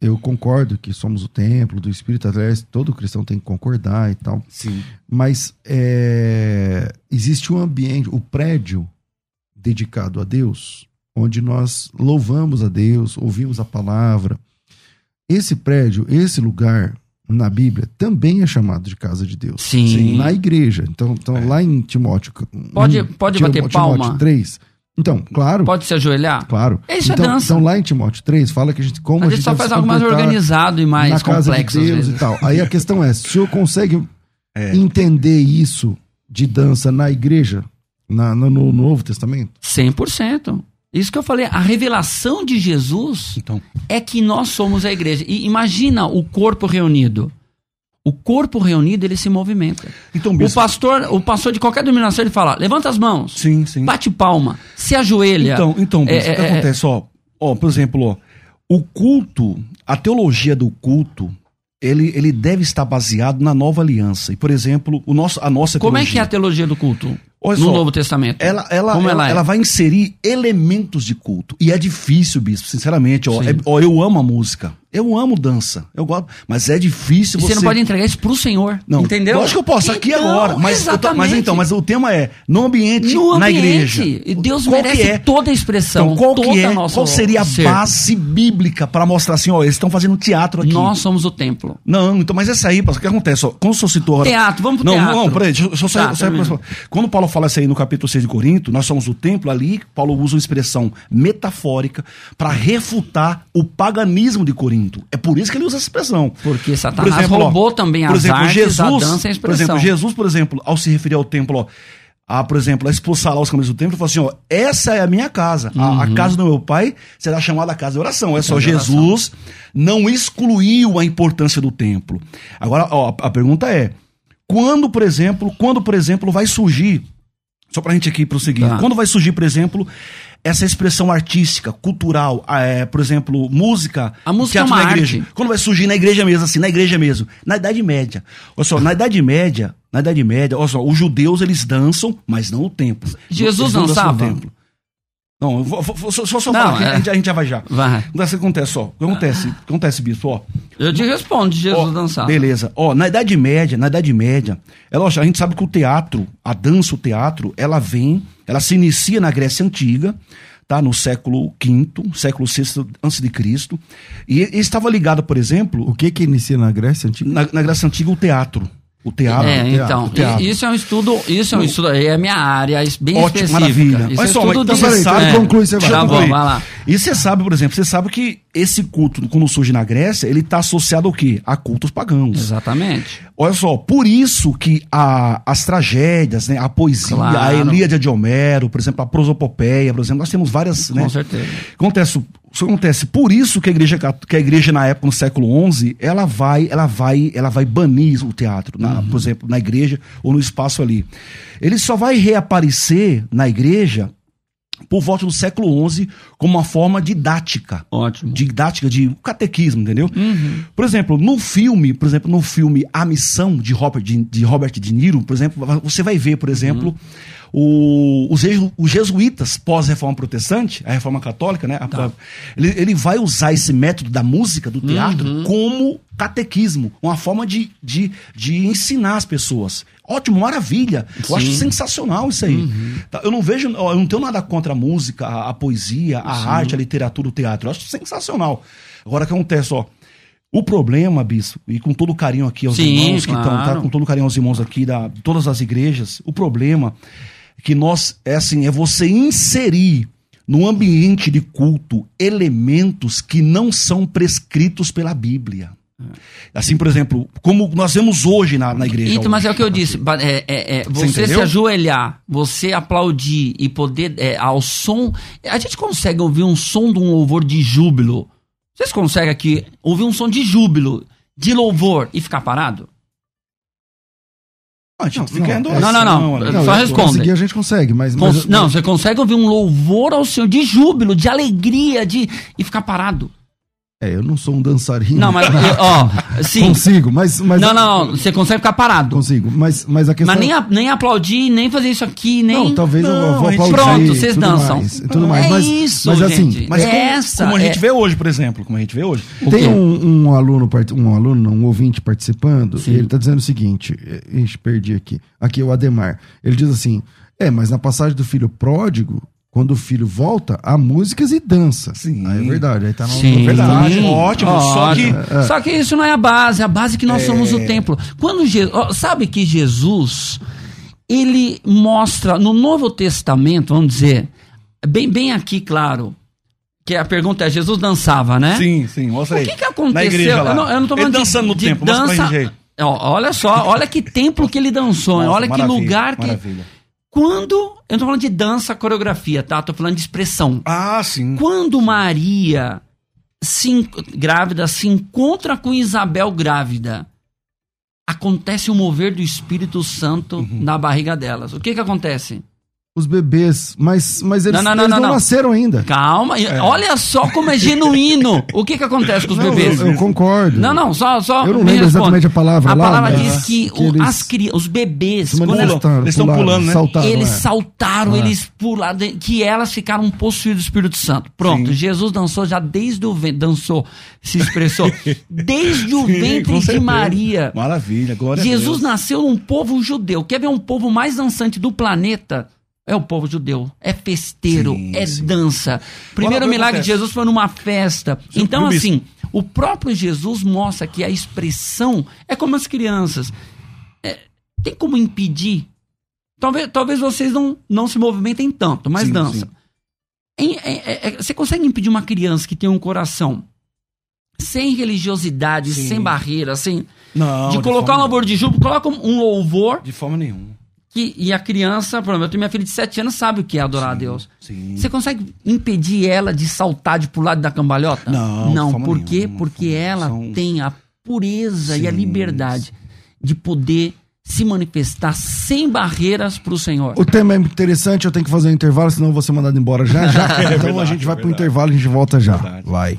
eu concordo que somos o templo do Espírito, aliás, todo cristão tem que concordar e tal. Sim. Mas é, existe um ambiente, o prédio dedicado a Deus, onde nós louvamos a Deus, ouvimos a palavra. Esse prédio, esse lugar na Bíblia também é chamado de casa de Deus. Sim. Sim na igreja. Então, então é. lá em Timóteo. Pode, pode bater Timóteo palma. 3, então, claro. Pode se ajoelhar? Claro. Isso então, é dança. Então, lá em Timóteo 3, fala que a gente. Como a gente, a gente só faz algo mais organizado e mais na casa complexo. De Deus e tal. Aí a questão é: se o senhor consegue é. entender isso de dança na igreja, na, no, no Novo Testamento? 100%. Isso que eu falei, a revelação de Jesus então. é que nós somos a igreja. E imagina o corpo reunido. O corpo reunido, ele se movimenta. Então, o pastor, o pastor de qualquer dominação, ele fala: levanta as mãos. Sim, sim. Bate palma, se ajoelha. Então, então bispo, é, o que é, acontece? Ó, ó, por exemplo, ó, o culto, a teologia do culto, ele, ele deve estar baseado na nova aliança. E, por exemplo, o nosso, a nossa Como teologia. é que é a teologia do culto? Olha no só, Novo Testamento. Ela, ela, Como ela, ela, é? ela vai inserir elementos de culto. E é difícil, bispo, sinceramente. Ó, é, ó, eu amo a música. Eu amo dança. Eu gosto. Mas é difícil e você. Você não pode entregar isso pro Senhor. Não, entendeu? Lógico que eu posso, aqui então, agora. Mas, exatamente. mas então, mas o tema é no ambiente, no na ambiente. igreja. E Deus qual merece é? toda a expressão. Então, qual toda que é? nossa qual seria a ser. base bíblica para mostrar assim, ó, eles estão fazendo teatro aqui. Nós somos o templo. Não, então, mas essa aí, pastor, o que acontece? Ó, quando o senhor citou. Teatro, vamos pro não, teatro. Não, não, peraí, deixa eu só Tá, sair, sair Quando Paulo fala isso aí no capítulo 6 de Corinto, nós somos o templo ali, Paulo usa uma expressão metafórica para refutar o paganismo de Corinto. É por isso que ele usa essa expressão. Porque Satanás exemplo, ó, roubou também por as exemplo, artes, Jesus, a dança e a Por expressão. exemplo, Jesus, por exemplo, ao se referir ao templo, ó, a, por exemplo, a expulsar lá os caminhos do templo, ele falou assim: ó, essa é a minha casa. A, a Uhum. casa do meu pai será chamada casa de oração. É só. Jesus não excluiu a importância do templo. Agora, ó, a pergunta é: quando, por exemplo, quando, por exemplo, vai surgir, só pra gente aqui prosseguir, Tá. quando vai surgir, por exemplo, essa expressão artística, cultural, ah, é, por exemplo, música, A música é uma na igreja. arte. Quando vai surgir na igreja mesmo, assim, na igreja mesmo, na Idade Média. Olha só, na Idade Média, na Idade Média, olha só, os judeus eles dançam, mas não no templo. Jesus Eles não dançava? templo. Não, eu vou, vou- só, só, Não, falar que é. a, gente, a gente já vai já. Vai. Então, o que acontece, ó. O que acontece, o que acontece, bispo, ó. Eu te respondo, Jesus Ó, dançava. Beleza. Ó, na Idade Média, na Idade Média, é lógico, a gente sabe que o teatro, a dança, o teatro, ela vem, ela se inicia na Grécia Antiga, tá? No século V, século VI antes de Cristo. E e estava ligado, por exemplo, O que que inicia na Grécia Antiga? na, na Grécia Antiga, o teatro. O teatro. É, o teatro, então, o teatro. isso é um estudo, isso é um estudo, é a minha área, es- bem Ótimo, específica. maravilha. Isso Olha é só, mas então, você sabe- é. conclui, você vai. Tá bom, vai lá. E você sabe, por exemplo, você sabe que esse culto, quando surge na Grécia, ele está associado ao quê? A cultos pagãos. Exatamente. Olha só, por isso que a- as tragédias, né, a poesia, Claro. a Ilíada de Homero, por exemplo, a prosopopeia, por exemplo, nós temos várias, né? Com certeza. Acontece, isso acontece. Por isso que a igreja que a igreja na época no século XI, ela vai, ela vai, ela vai banir o teatro, na- Uhum. por exemplo, na igreja ou no espaço ali. Ele só vai reaparecer na igreja por volta do século XI como uma forma didática. Ótimo. Didática de catequismo, entendeu? Uhum. Por exemplo, no filme, por exemplo, no filme A Missão de Robert de, de Robert De Niro, por exemplo, você vai ver, por exemplo, o- os, os jesuítas pós-reforma protestante, a reforma católica, né? A- ele, ele vai usar esse método da música, do teatro, como catequismo, uma forma de, de, de ensinar as pessoas. Ótimo, maravilha. Eu acho sensacional isso aí. Tá? Eu não vejo, eu não tenho nada contra a música, a, a poesia, a arte, a literatura, o teatro. Eu acho sensacional. Agora que acontece, ó. O problema, Bispo, e com todo carinho aqui aos Sim, irmãos que estão, tá? claro. Com todo carinho aos irmãos aqui da, de todas as igrejas, o problema é que nós, é assim, é você inserir no ambiente de culto elementos que não são prescritos pela Bíblia. Assim, por exemplo, como nós vemos hoje na, na igreja. Então, mas é o que eu disse. é- é- é, você se entendeu? ajoelhar, você aplaudir e poder é, ao som. A gente consegue ouvir um som de um louvor de júbilo. Vocês conseguem aqui ouvir um som de júbilo, de louvor e ficar parado? Ah, a gente Não, fica em não, adoração, não, não, ali. não. Só responde. Conseguir a gente consegue, mas... Cons- mas não, você consegue ouvir um louvor ao Senhor de júbilo, de alegria, de e ficar parado. É, eu não sou um dançarino. Não, mas eu- ó, sim. Consigo, mas... mas Não, não, não, você consegue ficar parado. Consigo, mas, mas a questão... Mas nem, a- nem aplaudir, nem fazer isso aqui, nem. Não, talvez eu Não, vou a gente- aplaudir. Pronto, vocês tudo dançam. mais, tudo mais. É mas, isso, mas assim, gente. Mas como, Essa como a gente é- vê hoje, por exemplo, como a gente vê hoje. Tem um, um aluno, um aluno, não, um ouvinte participando, Sim. e ele está dizendo o seguinte: ixi, perdi aqui. Aqui é o Ademar. Ele diz assim: é, mas na passagem do filho pródigo, quando o filho volta, há músicas e dança. Sim. Aí é verdade. Aí tá no, Sim. no Verdade, ótimo, só que- Ótimo. Só que isso não é a base, a base é que nós somos o templo. Quando Je- sabe que Jesus ele mostra no Novo Testamento, vamos dizer, bem bem aqui claro, que a pergunta é Jesus dançava, né? Sim, sim, mostra O aí. que, que aconteceu? Na igreja lá. Eu, não, eu não tô Ele falando de- dançando no de templo, mostra pra dança. gente aí. Olha só, olha que templo que ele dançou, Nossa, olha que lugar que. Maravilha. Quando. Eu não tô falando de dança, coreografia, tá? Tô falando de expressão. Ah, sim. Quando Maria se, grávida se encontra com Isabel grávida, acontece o mover do Espírito Santo Uhum. na barriga delas. O que que acontece? Os bebês, mas, mas eles Não, não, não, eles não, não, não. nasceram ainda. Calma, e- olha só como é genuíno. O que que acontece com os Não, bebês? eu, eu concordo. Não, não, só. só Eu não me lembro responda. exatamente a palavra A lá, palavra diz que, que o- eles as cri- os bebês, quando manifestaram, eles estão pularam, pulando, né? saltaram, eles é. saltaram, É. eles pularam, que elas ficaram possuídas do Espírito Santo. Pronto, Sim. Jesus dançou já desde o ventre, dançou, se expressou, desde o Sim, ventre de certeza. Maria. Maravilha, glória a Jesus nasceu num povo judeu. Quer ver um povo mais dançante do planeta? É o povo judeu. É festeiro, Sim, é sim. dança. Primeiro milagre de. Jesus foi numa festa. Então, assim, o próprio Jesus mostra que a expressão é como as crianças. É, tem como impedir? Talvez, talvez vocês não, não se movimentem tanto, mas Sim, dança. é- é- é- você consegue impedir uma criança que tem um coração sem religiosidade, sem barreira, sem. Não, de colocar um forma louvor de júbilo, coloca um louvor De forma nenhuma. Que, e a criança, por exemplo, eu tenho minha filha de 7 anos, sabe o que é adorar a Deus. Sim. Você consegue impedir ela de saltar, de pular da cambalhota? Não, Não, por quê? nenhuma, Porque ela são- tem a pureza e a Sim, liberdade de poder se manifestar sem barreiras para o Senhor. O tema é muito interessante, eu tenho que fazer um intervalo, senão eu vou ser mandado embora já já. então a verdade, gente vai é pro verdade. intervalo e a gente volta já. Verdade. Vai.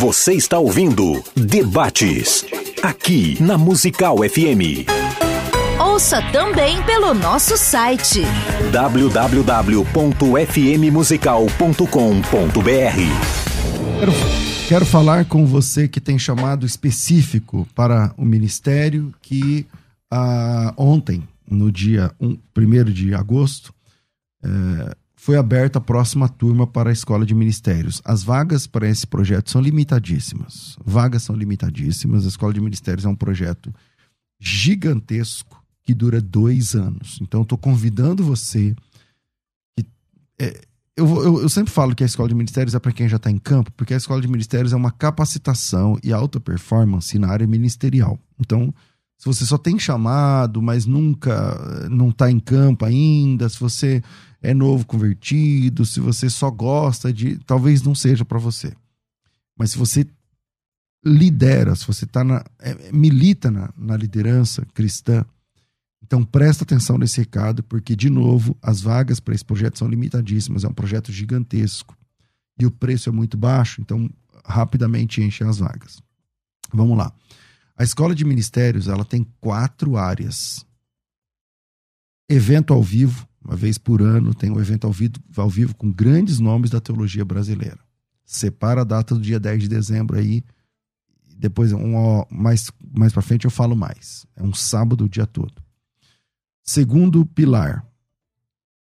Você está ouvindo Debates. Aqui na Musical FM. Ouça também pelo nosso site www.fmmusical.com.br Quero Quero falar com você que tem chamado específico para o ministério que ah, ontem, no dia 1 de agosto, eh, foi aberta a próxima turma para a Escola de Ministérios. As vagas para esse projeto são limitadíssimas. Vagas são limitadíssimas. A Escola de Ministérios é um projeto gigantesco que dura dois anos. Então, estou convidando você. Que, é, eu, eu, eu, sempre falo que a Escola de Ministérios é para quem já está em campo, porque a Escola de Ministérios é uma capacitação e alta performance na área ministerial. Então, se você só tem chamado, mas nunca não está em campo ainda, se você é novo convertido, se você só gosta de. Talvez não seja para você. Mas se você lidera, se você tá na, é, milita na, na liderança cristã, então presta atenção nesse recado, porque, de novo, as vagas para esse projeto são limitadíssimas, é um projeto gigantesco. E o preço é muito baixo, então rapidamente enche as vagas. Vamos lá. A escola de ministérios ela tem quatro áreas: evento ao vivo, uma vez por ano tem um evento ao vivo, ao vivo com grandes nomes da teologia brasileira. Separa a data do dia 10 de dezembro aí. Depois, um, mais, mais para frente, eu falo mais. É um sábado o dia todo. Segundo pilar,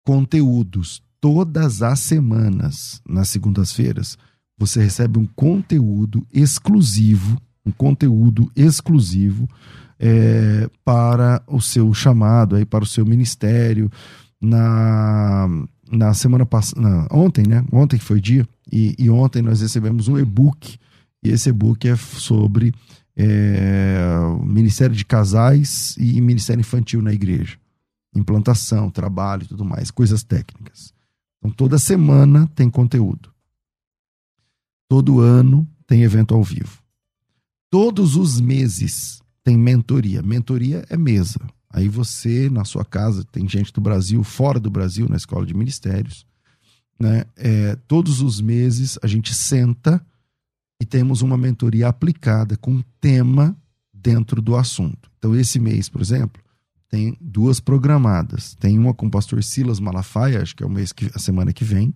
conteúdos. Todas as semanas, nas segundas-feiras, você recebe um conteúdo exclusivo um conteúdo exclusivo é, para o seu chamado, aí, para o seu ministério. Na, na semana passada, ontem, né? Ontem que foi dia, e, e ontem nós recebemos um e-book, e esse e-book é sobre é, Ministério de Casais e Ministério Infantil na igreja. Implantação, trabalho e tudo mais, coisas técnicas. Então toda semana tem conteúdo. Todo ano tem evento ao vivo. Todos os meses tem mentoria. Mentoria é mesa. Aí você, na sua casa, tem gente do Brasil, fora do Brasil, na escola de ministérios. Né? É, todos os meses a gente senta e temos uma mentoria aplicada com tema dentro do assunto. Então, esse mês, por exemplo, tem duas programadas. Tem uma com o pastor Silas Malafaia, acho que é o mês que, a semana que vem,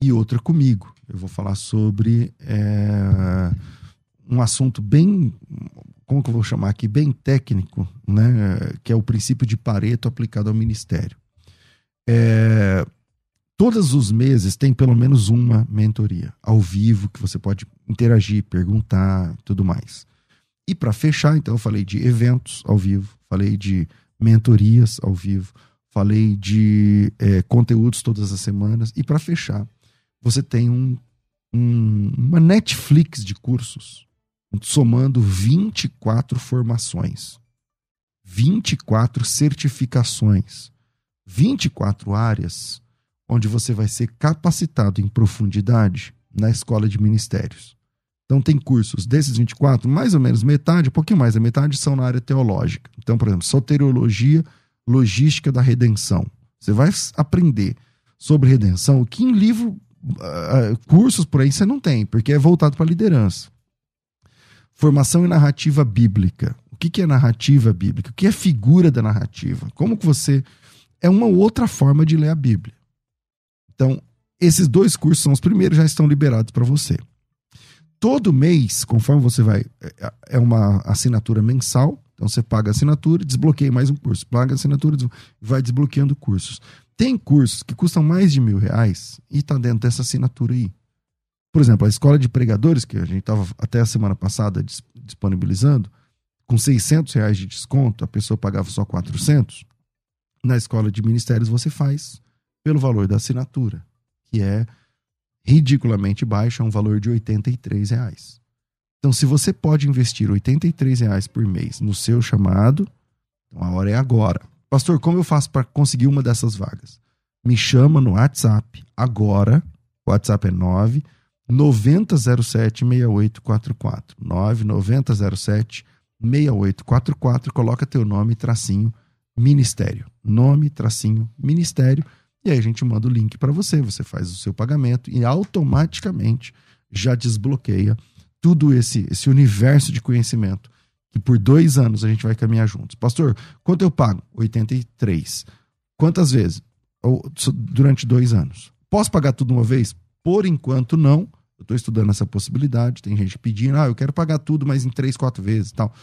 e outra comigo. Eu vou falar sobre. É um assunto bem, como que eu vou chamar aqui, bem técnico, né? que é o princípio de Pareto aplicado ao ministério. É, todos os meses tem pelo menos uma mentoria ao vivo que você pode interagir, perguntar, tudo mais. E para fechar, então, eu falei de eventos ao vivo, falei de mentorias ao vivo, falei de é, conteúdos todas as semanas. E para fechar, você tem um, um, uma Netflix de cursos somando 24 formações, 24 certificações, 24 áreas onde você vai ser capacitado em profundidade na escola de ministérios. Então tem cursos desses 24, mais ou menos metade, um pouquinho mais da metade são na área teológica. Então, por exemplo, soteriologia, logística da redenção. Você vai aprender sobre redenção que em livro, uh, cursos por aí você não tem, porque é voltado para liderança. Formação e narrativa bíblica. O que, que é narrativa bíblica? O que é figura da narrativa? Como que você. É uma outra forma de ler a Bíblia. Então, esses dois cursos são os primeiros, já estão liberados para você. Todo mês, conforme você vai. É, é uma assinatura mensal. Então você paga a assinatura, desbloqueia mais um curso. Paga a assinatura, vai desbloqueando cursos. Tem cursos que custam mais de mil reais e está dentro dessa assinatura aí. Por exemplo, a escola de pregadores, que a gente estava até a semana passada disponibilizando, com 600 reais de desconto, a pessoa pagava só 400. Na escola de ministérios você faz pelo valor da assinatura, que é ridiculamente baixo, é um valor de 83 reais. Então, se você pode investir 83 reais por mês no seu chamado, então a hora é agora. Pastor, como eu faço para conseguir uma dessas vagas? Me chama no WhatsApp agora. O WhatsApp é 9 9007 6844. 99007 6844. Coloca teu nome, tracinho, ministério. Nome, tracinho, ministério. E aí a gente manda o link para você. Você faz o seu pagamento e automaticamente já desbloqueia tudo esse, esse universo de conhecimento que por dois anos a gente vai caminhar juntos. Pastor, quanto eu pago? 83. Quantas vezes? Durante dois anos. Posso pagar tudo uma vez? Por enquanto, não Eu estou estudando essa possibilidade. Tem gente pedindo, ah, eu quero pagar tudo, mas em três, quatro vezes e tal.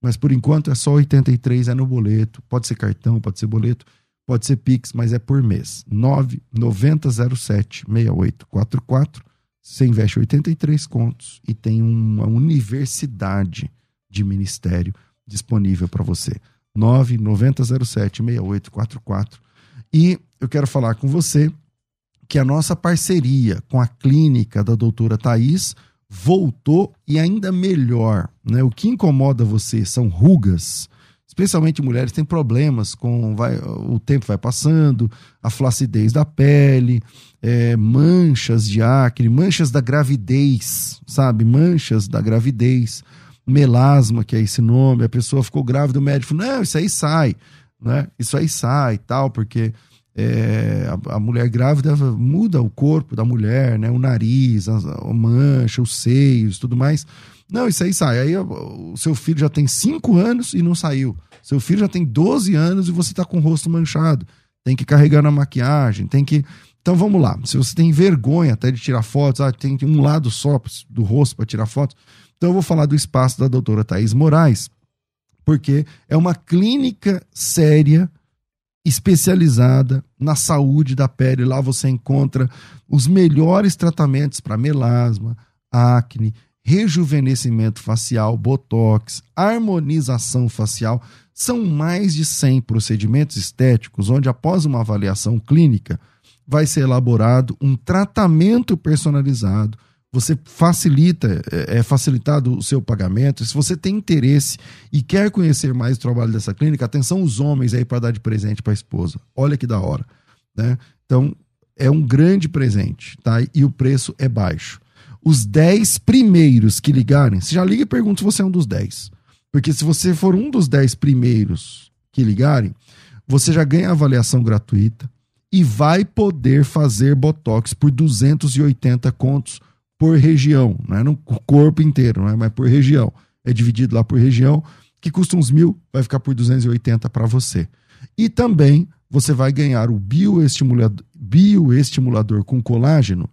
Mas por enquanto é só 83, é no boleto. Pode ser cartão, pode ser boleto, pode ser Pix, mas é por mês. 99007 6844. Você investe 83 contos e tem uma universidade de ministério disponível para você. 99007 6844. E eu quero falar com você que a nossa parceria com a clínica da doutora Thais voltou e ainda melhor. Né? O que incomoda você são rugas, especialmente mulheres têm problemas com vai, o tempo vai passando, a flacidez da pele, é, manchas de acne, manchas da gravidez, sabe? Manchas da gravidez, melasma, que é esse nome, a pessoa ficou grávida, o médico não, isso aí sai, né? Isso aí sai e tal, porque é, a, a, mulher grávida muda o corpo da mulher, né? O nariz, a, a, mancha, os seios, tudo mais. Não, isso aí sai. Aí o seu filho já tem 5 anos e não saiu. Seu filho já tem 12 anos e você tá com o rosto manchado. Tem que carregar na maquiagem, tem que. Então vamos lá. Se você tem vergonha até de tirar fotos, ah, tem um lado só do rosto para tirar fotos. Então eu vou falar do espaço da doutora Thaís Moraes, porque é uma clínica séria especializada na saúde da pele. Lá você encontra os melhores tratamentos para melasma, acne, rejuvenescimento facial, botox, harmonização facial. São mais de 100 procedimentos estéticos onde, após uma avaliação clínica, vai ser elaborado um tratamento personalizado você facilita, é, é facilitado o seu pagamento. Se você tem interesse e quer conhecer mais o trabalho dessa clínica, atenção os homens aí para dar de presente para a esposa. Olha que da hora, né? Então, é um grande presente, tá? E o preço é baixo. Os 10 primeiros que ligarem, você já liga e pergunta se você é um dos 10. Porque se você for um dos 10 primeiros que ligarem, você já ganha avaliação gratuita e vai poder fazer botox por 280 contos por região, não é no corpo inteiro, não é? mas por região. É dividido lá por região, que custa uns mil, vai ficar por 280 para você. E também você vai ganhar o bioestimulador, bioestimulador com colágeno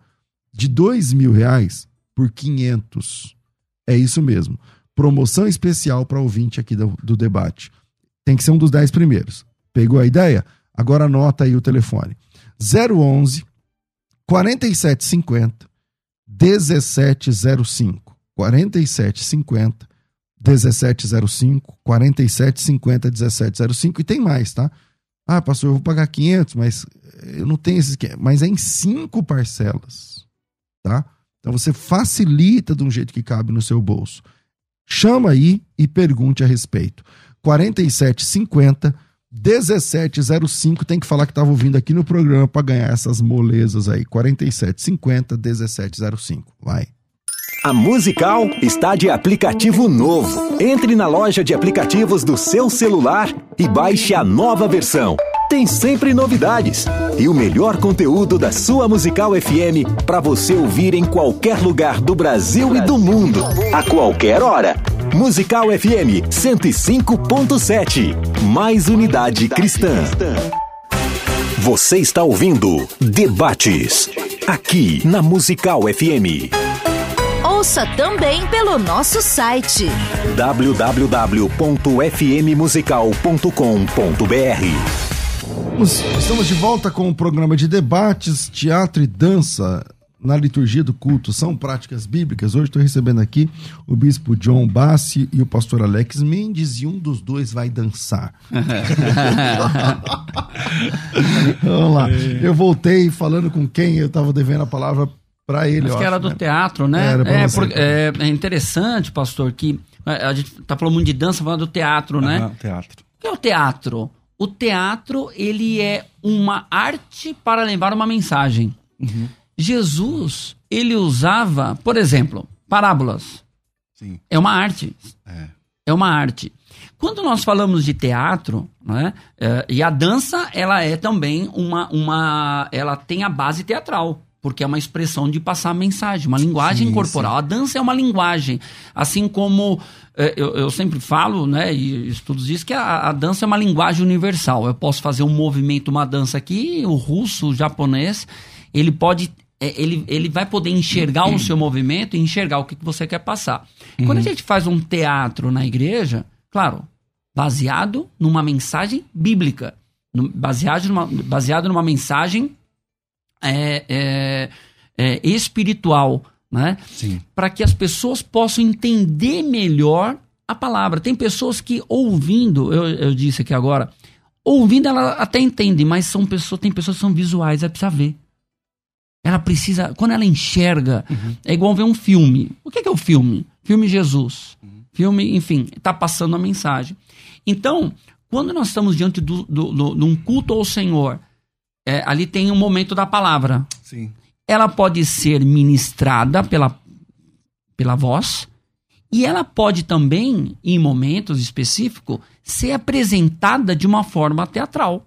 de dois mil reais por 500. É isso mesmo. Promoção especial para ouvinte aqui do, do debate. Tem que ser um dos 10 primeiros. Pegou a ideia? Agora anota aí o telefone. 011 4750 1705 4750 1705 4750 1705 e tem mais, tá? Ah, pastor, eu vou pagar 500, mas eu não tenho esses, mas é em cinco parcelas, tá? Então você facilita de um jeito que cabe no seu bolso. Chama aí e pergunte a respeito. 4750 1705 tem que falar que estava ouvindo aqui no programa para ganhar essas molezas aí. 4750 1705. Vai. A Musical está de aplicativo novo. Entre na loja de aplicativos do seu celular e baixe a nova versão. Tem sempre novidades e o melhor conteúdo da sua Musical FM para você ouvir em qualquer lugar do Brasil e do mundo, a qualquer hora. Musical FM 105.7. Mais unidade cristã. Você está ouvindo Debates aqui na Musical FM. Ouça também pelo nosso site www.fmmusical.com.br. Estamos de volta com o programa de debates, teatro e dança na liturgia do culto são práticas bíblicas. Hoje estou recebendo aqui o bispo John Bassi e o pastor Alex Mendes e um dos dois vai dançar. Vamos lá. Eu voltei falando com quem eu estava devendo a palavra para ele. Acho que era do né? teatro, né? Era é, por, é, é, interessante, pastor, que a gente tá falando muito de dança, falando do teatro, né? Uhum, teatro. O que é o teatro? O teatro, ele é uma arte para levar uma mensagem. Uhum. Jesus, ele usava, por exemplo, parábolas. Sim. É uma arte. É. é uma arte. Quando nós falamos de teatro, né, é, e a dança, ela é também uma, uma. Ela tem a base teatral porque é uma expressão de passar mensagem, uma linguagem sim, corporal. Sim. A dança é uma linguagem, assim como é, eu, eu, sempre falo, né, e estudos dizem que a, a, dança é uma linguagem universal. Eu posso fazer um movimento, uma dança aqui, o russo, o japonês, ele pode ele, ele vai poder enxergar o seu movimento e enxergar o que, que você quer passar. Quando a gente faz um teatro na igreja, claro, baseado numa mensagem bíblica, no- baseado numa, baseado numa mensagem é, é, é, espiritual, né? Para que as pessoas possam entender melhor a palavra. Tem pessoas que ouvindo, eu, eu disse aqui agora, ouvindo ela até entende, mas são pessoas, tem pessoas que são visuais, ela precisa ver. Ela precisa, quando ela enxerga, é igual ver um filme. O que é, que é o filme? Filme Jesus. Filme, enfim, está passando a mensagem. Então, quando nós estamos diante do, do- do- de um culto ao Senhor, é, ali tem um momento da palavra Sim. ela pode ser ministrada pela, pela voz e ela pode também, em momentos específicos, ser apresentada de uma forma teatral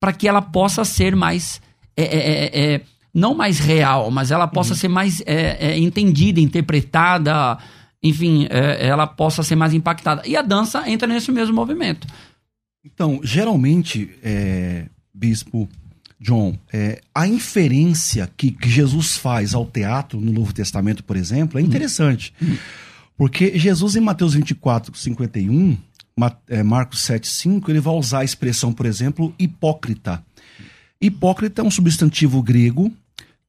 para que ela possa ser mais é, é, é, é, não mais real, mas ela possa ser mais é, é, entendida, interpretada, enfim, é, ela possa ser mais impactada. E a dança entra nesse mesmo movimento. Então, geralmente, é, Bispo John, é, a inferência que, que Jesus faz ao teatro no Novo Testamento, por exemplo, é interessante. Porque Jesus, em Mateus 24, 51, Ma- é, Marcos 7, 5, ele vai usar a expressão, por exemplo, hipócrita. Hipócrita é um substantivo grego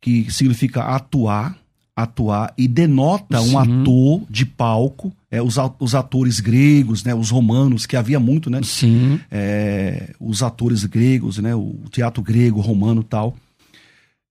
que significa atuar, atuar e denota um Sim. ator de palco, é, os, os atores gregos, né, os romanos, que havia muito, né, Sim. é, os atores gregos, né, o teatro grego, romano e tal.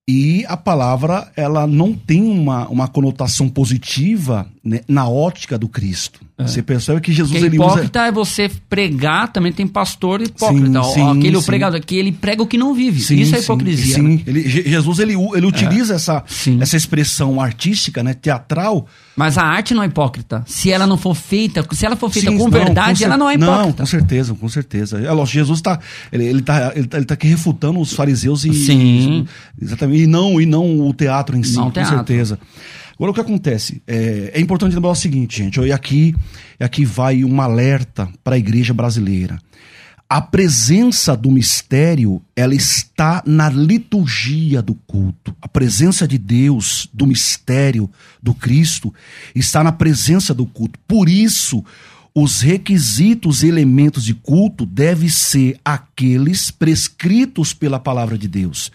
E a palavra, ela não tem uma, uma conotação positiva né, na ótica do Cristo. Você percebe que Jesus Porque ele usa... hipócrita é você pregar, também tem pastor hipócrita. Sim, sim, aquele sim. pregador que ele prega o que não vive. Sim, Isso é hipocrisia. Sim, né? Ele- Je- Jesus ele, ele utiliza essa, Sim. essa expressão artística, né, teatral. Mas a arte não é hipócrita. Se ela não for feita, se ela for feita com não, verdade, cer- ela não é Não, hipócrita. com certeza, com certeza. É lógico, Jesus está ele, ele tá, ele tá, ele tá aqui refutando os fariseus e Sim. exatamente e não e não o teatro em si, Não com teatro. certeza. Agora o que acontece é, é importante lembrar o seguinte, gente. E aqui aqui vai um alerta para a igreja brasileira. A presença do mistério, ela está na liturgia do culto. A presença de Deus, do mistério, do Cristo, está na presença do culto. Por isso, os requisitos e elementos de culto devem ser aqueles prescritos pela palavra de Deus.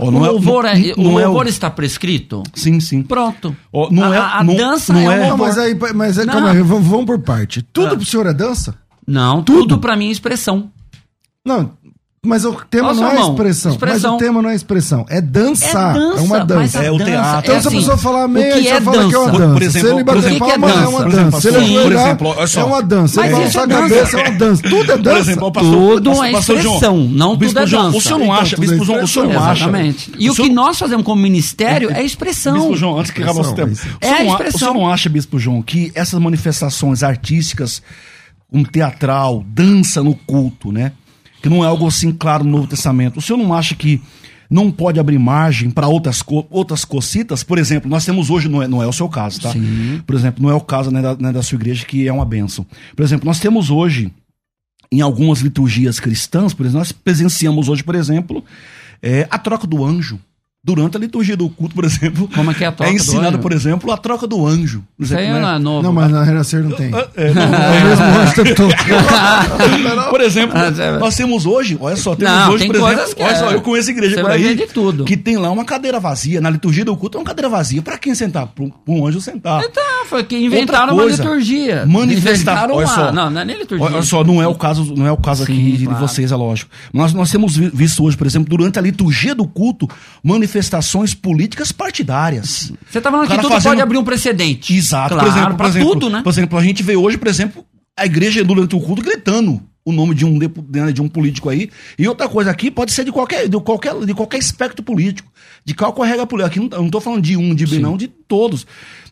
Ó, O não é- louvor, é, não- o não é louvor está prescrito? Sim, sim. Pronto. Ó, não a, é- a- a não- dança não é, é- mas aí, mas aí Não. calma aí, vamos, vamos por parte. Tudo Ah. pro senhor é dança? Não, Tudo. tudo, pra mim é expressão. Não, mas o tema Nossa, não é irmão, expressão, expressão. Mas o tema não é expressão, é dançar. É, dança, uma mas dança. a É o teatro. Então, é se a assim, pessoa falar meia, é fala que é uma dança? Por exemplo, se ele por bater exemplo, palma, é é uma dança? Se ele Por exemplo, ajoelhar, por exemplo, olha só. é uma dança. Se ele Mas balançar a é dança. cabeça, é uma dança. Tudo é Por dança. exemplo, o pastor, Tudo pastor- é expressão, não Bispo tudo é João, dança. O senhor não acha, é Bispo João, o senhor não acha. Exatamente. E o que nós fazemos como ministério é expressão. Bispo João, antes que acabe o tempo. É senhor não a- expressão. O senhor não acha, Bispo João, que essas manifestações artísticas, como teatral, dança no culto, né? Que não é algo assim claro no Novo Testamento. O senhor não acha que não pode abrir margem para outras, co- outras cocitas? Por exemplo, nós temos hoje, não é, não é o seu caso, tá? Sim. Por exemplo, não é o caso né, da, né, da sua igreja, que é uma benção. Por exemplo, nós temos hoje, em algumas liturgias cristãs, por exemplo, nós presenciamos hoje, por exemplo, é, a troca do anjo. Durante a liturgia do culto, por exemplo, Como é que é a troca é do ensinado, anjo? por exemplo, a troca do anjo. Por Isso aí exemplo, não né? é novo. Não, mas na Renascer não tem. É, não, É o mesmo anjo. Por exemplo, Ah, é- nós temos hoje, olha só, temos Não, hoje, tem por exemplo, olha é- só, eu conheço igreja você por aí de tudo. que tem lá uma cadeira vazia. Na liturgia do culto é uma cadeira vazia. Pra quem sentar? Pra um, pra um anjo sentar. Então, foi que inventaram Outra uma coisa, liturgia. manifestar- Inventaram olha uma. só. Não, não é nem liturgia. Olha só, não é o caso, não é o caso Sim, aqui de claro. vocês, é lógico. Nós, nós temos vi- visto hoje, por exemplo, durante a liturgia do culto, manifestações políticas partidárias. Você tá falando que tudo fazendo- pode abrir um precedente. Exato. Claro, por exemplo, pra por exemplo, tudo, né? Por exemplo, a gente vê hoje, por exemplo, a igreja durante o culto gritando o nome de um, né, de um político aí. E outra coisa aqui pode ser de qualquer, de qualquer, de qualquer espectro político, de qualquer regra política. Aqui não, eu não tô falando de um, de B, não, de todos.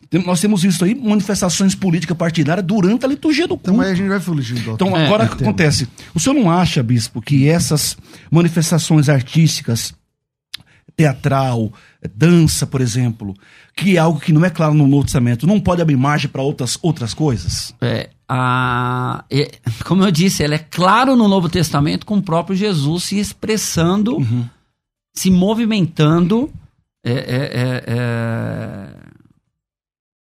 Tem- Nós temos visto aí manifestações políticas partidárias durante a liturgia do culto. Então aí a gente vai fugir do Então, É, agora é o que acontece? O senhor não acha, bispo, que essas manifestações artísticas, teatral, dança, por exemplo, que é algo que não é claro no Novo Testamento, não pode abrir margem para outras, outras coisas? É, a, é, como eu disse, ela é claro no Novo Testamento com o próprio Jesus se expressando, Uhum. se movimentando é, é, é, é,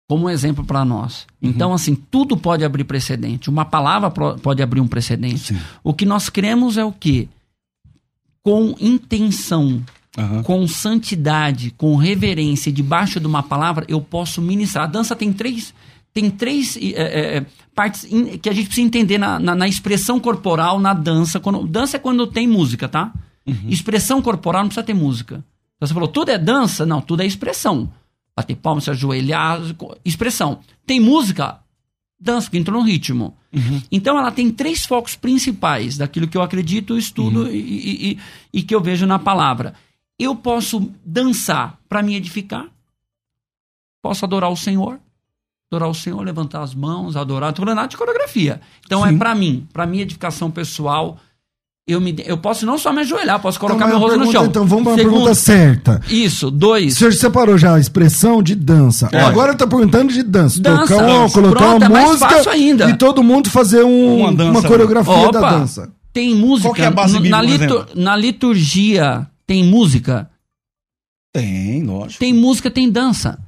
como um exemplo para nós. Uhum. Então, assim, tudo pode abrir precedente. Uma palavra pode abrir um precedente. Sim. O que nós cremos é o quê? Com intenção, Aham. com santidade, com reverência, debaixo de uma palavra, eu posso ministrar. A dança tem três, tem três é, é, partes in- que a gente precisa entender na, na- na expressão corporal, na dança. Quando, dança é quando tem música, tá? Expressão corporal não precisa ter música. Então, Você falou, tudo é dança? Não, tudo é expressão. Bater palmas, se ajoelhar, expressão. Tem música? Dança, porque entrou no ritmo. Então ela tem três focos principais daquilo que eu acredito, estudo e, e- e- e que eu vejo na palavra. Eu posso dançar para me edificar, posso adorar o Senhor, adorar o Senhor, levantar as mãos, adorar, estou falando nada de coreografia. Então é Sim. para mim, para minha edificação pessoal. Eu, me, eu posso não só me ajoelhar, posso colocar Então, meu a rosto no pergunta- chão. Então vamos para a Segundo- pergunta certa. Isso, O dois. senhor separou já a expressão de dança. É. Agora ele tá perguntando de dança. Dança. Tocar uma, Dança. colocar Pronto, uma é música ainda. e todo mundo fazer um- Uma uma, dança. coreografia da dança. Tem música. Qual que é a base no- bíblica, na, litur- na liturgia tem música. Tem, lógico. Tem música, tem dança.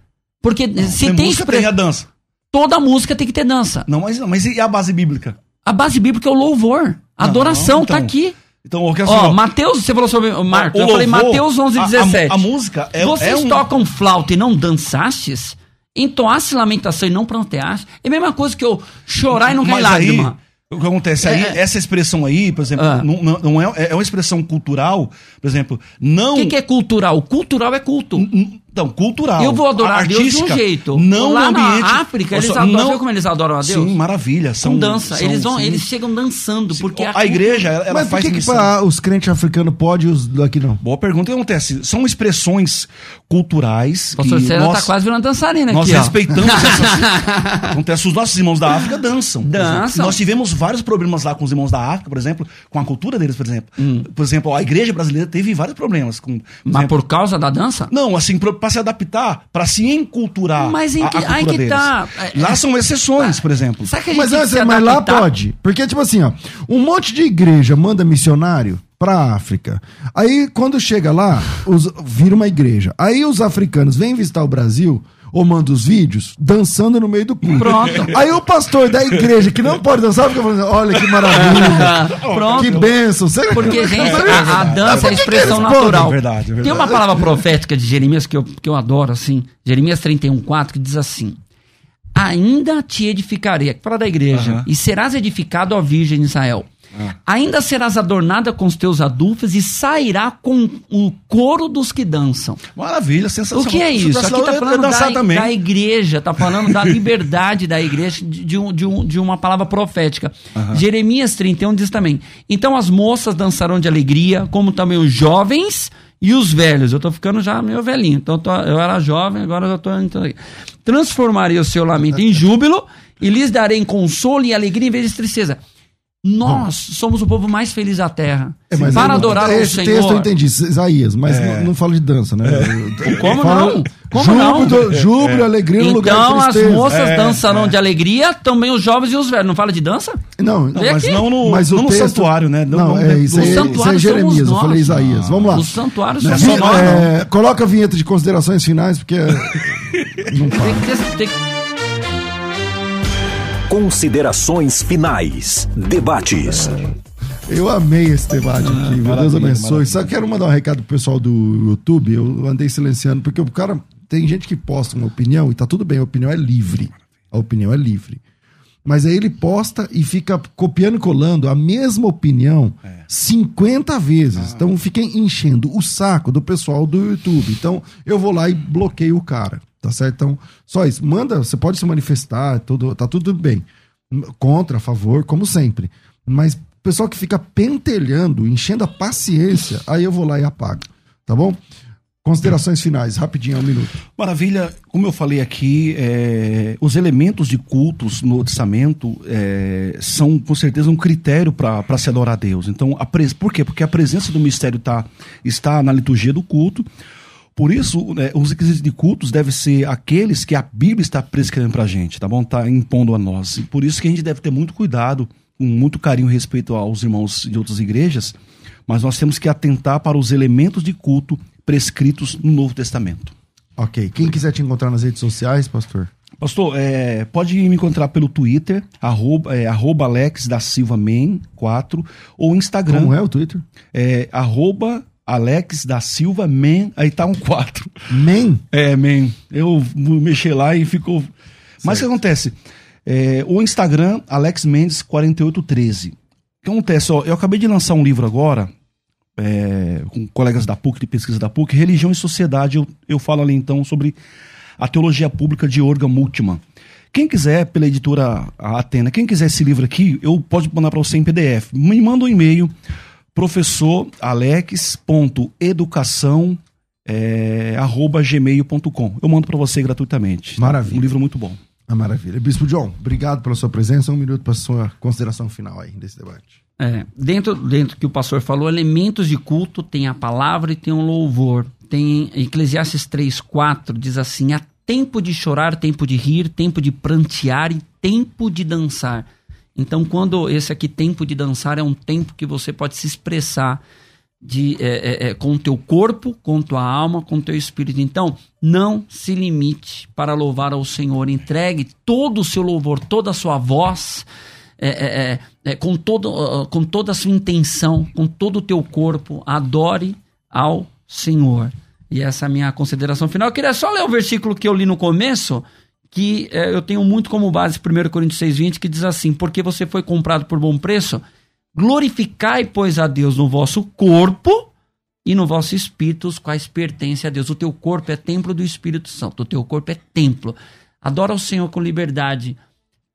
Porque se tem, música, expre- tem a dança. toda música tem que ter dança. Não, mas, mas e a base bíblica? A base bíblica é o louvor. A Não, adoração tá então, aqui. Então, o que assim, Ó, ó, Mateus, você falou sobre o Marcos. o Eu falei louvor, Mateus 11, a- a- 17. A, música é, Vocês é um... tocam flauta e não dançastes? Entoasse lamentação e não pranteaste? É a mesma coisa que eu chorar e não cair Mas aí, lágrima. O que acontece aí, É. essa expressão aí, por exemplo, Ah. não, não- não é, é uma expressão cultural, por exemplo, não... O que, que é cultural? Cultural é culto. Então, cultural. Eu vou adorar a Deus de um jeito. Não Lá ambiente. na África, eles Só- adoram. não- Viu como eles adoram a Deus? Sim, maravilha. São, Com dança. são- eles, vão, sim. eles chegam dançando. Porque a, igreja, ela, ela Mas por faz que, que os crentes africanos podem e os daqui não? Boa pergunta. O que acontece? São expressões culturais O pastor que César nós, tá quase virando dançarina nós aqui, ó. respeitamos essas... acontece, os nossos irmãos da África dançam. por Dançam. Nós tivemos vários problemas lá com os irmãos da África, por exemplo, com a cultura deles, por exemplo. Hum. Por exemplo, a igreja brasileira teve vários problemas com... por Mas exemplo, por causa da dança? Não, assim, pra, pra se adaptar, pra se enculturar Mas em a, que- a cultura aí que deles. tá. Lá são exceções, por exemplo. A Mas, antes, mas lá pode. Porque, tipo assim, ó, um monte de igreja manda missionário pra África. Aí, quando chega lá, os, vira uma igreja. Aí os africanos vêm visitar o Brasil ou mandam os vídeos dançando no meio do culto. Pronto. Aí o pastor da igreja que não pode dançar fica falando, olha que maravilha. Pronto. Que bênção. Você- Porque, gente, a, a dança é que expressão natural. É verdade, é verdade. Tem uma palavra profética de Jeremias que eu, que eu adoro, assim. Jeremias 31,4, que diz assim: Ainda te edificarei, que fala da igreja, e serás edificado, ó Virgem de Israel. Ainda serás adornada com os teus adultos e sairá com o coro dos que dançam. Maravilha, sensacional. O que é isso? Aqui lá, tá ia falando da, da igreja, tá falando da liberdade da igreja, de, de um, de, um, de uma palavra profética. Jeremias 31 diz também: Então as moças dançarão de alegria, como também os jovens e os velhos. Eu tô ficando já meio velhinho, então eu, tô- eu era jovem, agora eu tô. Então, Transformarei o seu lamento em júbilo e lhes darei consolo e alegria em vez de tristeza. Nós somos o povo mais feliz da terra. É, mas para aí, adorar o esse Senhor. texto eu entendi, Isaías, mas não, não fala de dança, né? Como Fala- não? Como não? júbilo, Júbilo, alegria no lugar Então as moças dançarão de alegria, também os jovens e os velhos. Não fala de dança? Não, Não, mas não no, mas o não no texto- santuário, né? Não, não é, isso, aí, Os isso santuários é Jeremias, eu falei nós. Isaías. Vamos lá. Os santuários é são nós, é, coloca a vinheta de considerações finais, porque é, não Tem que ter- tem que- Considerações finais. Debates. Eu amei esse debate aqui, meu Deus abençoe. maravilha. Só quero mandar um recado pro pessoal do YouTube. Eu andei silenciando, porque o cara. Tem gente que posta uma opinião e tá tudo bem, a opinião é livre. A opinião é livre. Mas aí ele posta e fica copiando e colando a mesma opinião 50 vezes. Então fica enchendo o saco do pessoal do YouTube. Então eu vou lá e bloqueio o cara. Tá certo? Então, só isso. Manda, você pode se manifestar, tudo, tá tudo bem. Contra, a favor, como sempre. Mas o pessoal que fica pentelhando, enchendo a paciência, aí eu vou lá e apago. Tá bom? Considerações finais, rapidinho, um minuto. Maravilha, como eu falei aqui, é, os elementos de cultos no testamento é, são com certeza um critério para se adorar a Deus. Então, a pres- por quê? Porque a presença do mistério tá, está na liturgia do culto. Por isso, né, os requisitos de cultos devem ser aqueles que a Bíblia está prescrevendo para a gente, tá bom? Está impondo a nós. E por isso que a gente deve ter muito cuidado, com muito carinho e respeito aos irmãos de outras igrejas, mas nós temos que atentar para os elementos de culto prescritos no Novo Testamento. Ok. Quem quiser te encontrar nas redes sociais, pastor? Pastor, é, pode me encontrar pelo Twitter, arroba, é, arroba Alex da Silva Man 4, ou Instagram. Como é o Twitter? É, arroba Alex da Silva Man, aí tá um 4. Man? É, Man. Eu mexi lá e ficou. Mas o que acontece? É, o Instagram, Alex Mendes 4813. O que acontece? Ó, eu acabei de lançar um livro agora, é, com colegas da PUC, de pesquisa da PUC, Religião e Sociedade. Eu, eu falo ali então sobre a teologia pública de Orga Multman. Quem quiser, pela editora Atena, quem quiser esse livro aqui, eu posso mandar para você em PDF. Me manda um e-mail, professor alex.educação é, arroba gmail.com. Eu mando para você gratuitamente. tá? Maravilha. Um livro muito bom. Ah, maravilha. Bispo John, obrigado pela sua presença. Um minuto para sua consideração final aí desse debate. É, dentro dentro que o pastor falou, elementos de culto tem a palavra e tem um louvor. Tem Eclesiastes 3, 4, diz assim: há tempo de chorar, tempo de rir, tempo de prantear e tempo de dançar. Então, quando esse aqui, tempo de dançar, é um tempo que você pode se expressar de, é, é, é, com o teu corpo, com tua alma, com o teu espírito. Então, não se limite para louvar ao Senhor. Entregue todo o seu louvor, toda a sua voz, é, é, é, com, todo, com toda a sua intenção, com todo o teu corpo. Adore ao Senhor. E essa é a minha consideração final. Eu queria só ler o versículo que eu li no começo, que é, eu tenho muito como base 1 Coríntios 6,20, que diz assim: Porque você foi comprado por bom preço, glorificai, pois, a Deus no vosso corpo e no vosso espírito, os quais pertencem a Deus. O teu corpo é templo do Espírito Santo, o teu corpo é templo. Adora o Senhor com liberdade.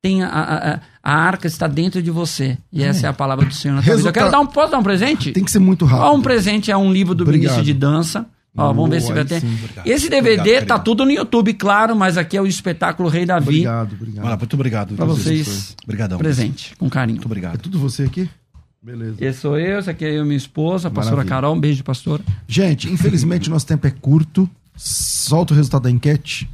Tem a, a, a- arca está dentro de você. E essa é a palavra do Senhor na tua vida. Eu quero dar um, posso dar um presente? Tem que ser muito rápido. Um presente é um livro do Obrigado. Vinícius de Dança. Ó, vamos ver se vai ter. sim, obrigado. Esse DVD Obrigado, tá querido. tudo no YouTube, claro, mas aqui é o espetáculo Rei Davi. Obrigado, obrigado. Ah, muito obrigado. Pra Deus vocês. Obrigadão. Presente, com carinho. Muito É obrigado. tudo você aqui? Beleza. Esse sou eu, esse aqui é eu e minha esposa, a pastora Maravilha. Carol. Um beijo, pastora. Gente, infelizmente nosso tempo é curto. Solta o resultado da enquete.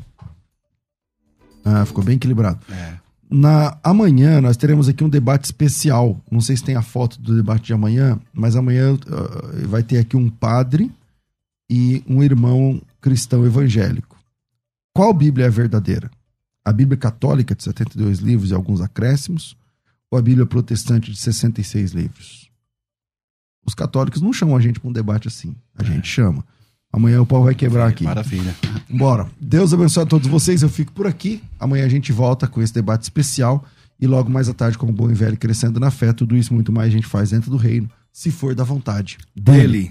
Ah, ficou bem equilibrado. É. Na amanhã nós teremos aqui um debate especial. Não sei se tem a foto do debate de amanhã, mas amanhã ah, vai ter aqui um padre e um irmão cristão evangélico. Qual Bíblia é a verdadeira? A Bíblia católica de 72 livros e alguns acréscimos ou a Bíblia protestante de 66 livros? Os católicos não chamam a gente para um debate assim. A gente chama. Amanhã o pau vai quebrar aqui. Maravilha. Bora. Deus abençoe a todos vocês. Eu fico por aqui. Amanhã a gente volta com esse debate especial. E logo mais à tarde, como bom e velho crescendo na fé, tudo isso muito mais a gente faz dentro do reino, se for da vontade Dele.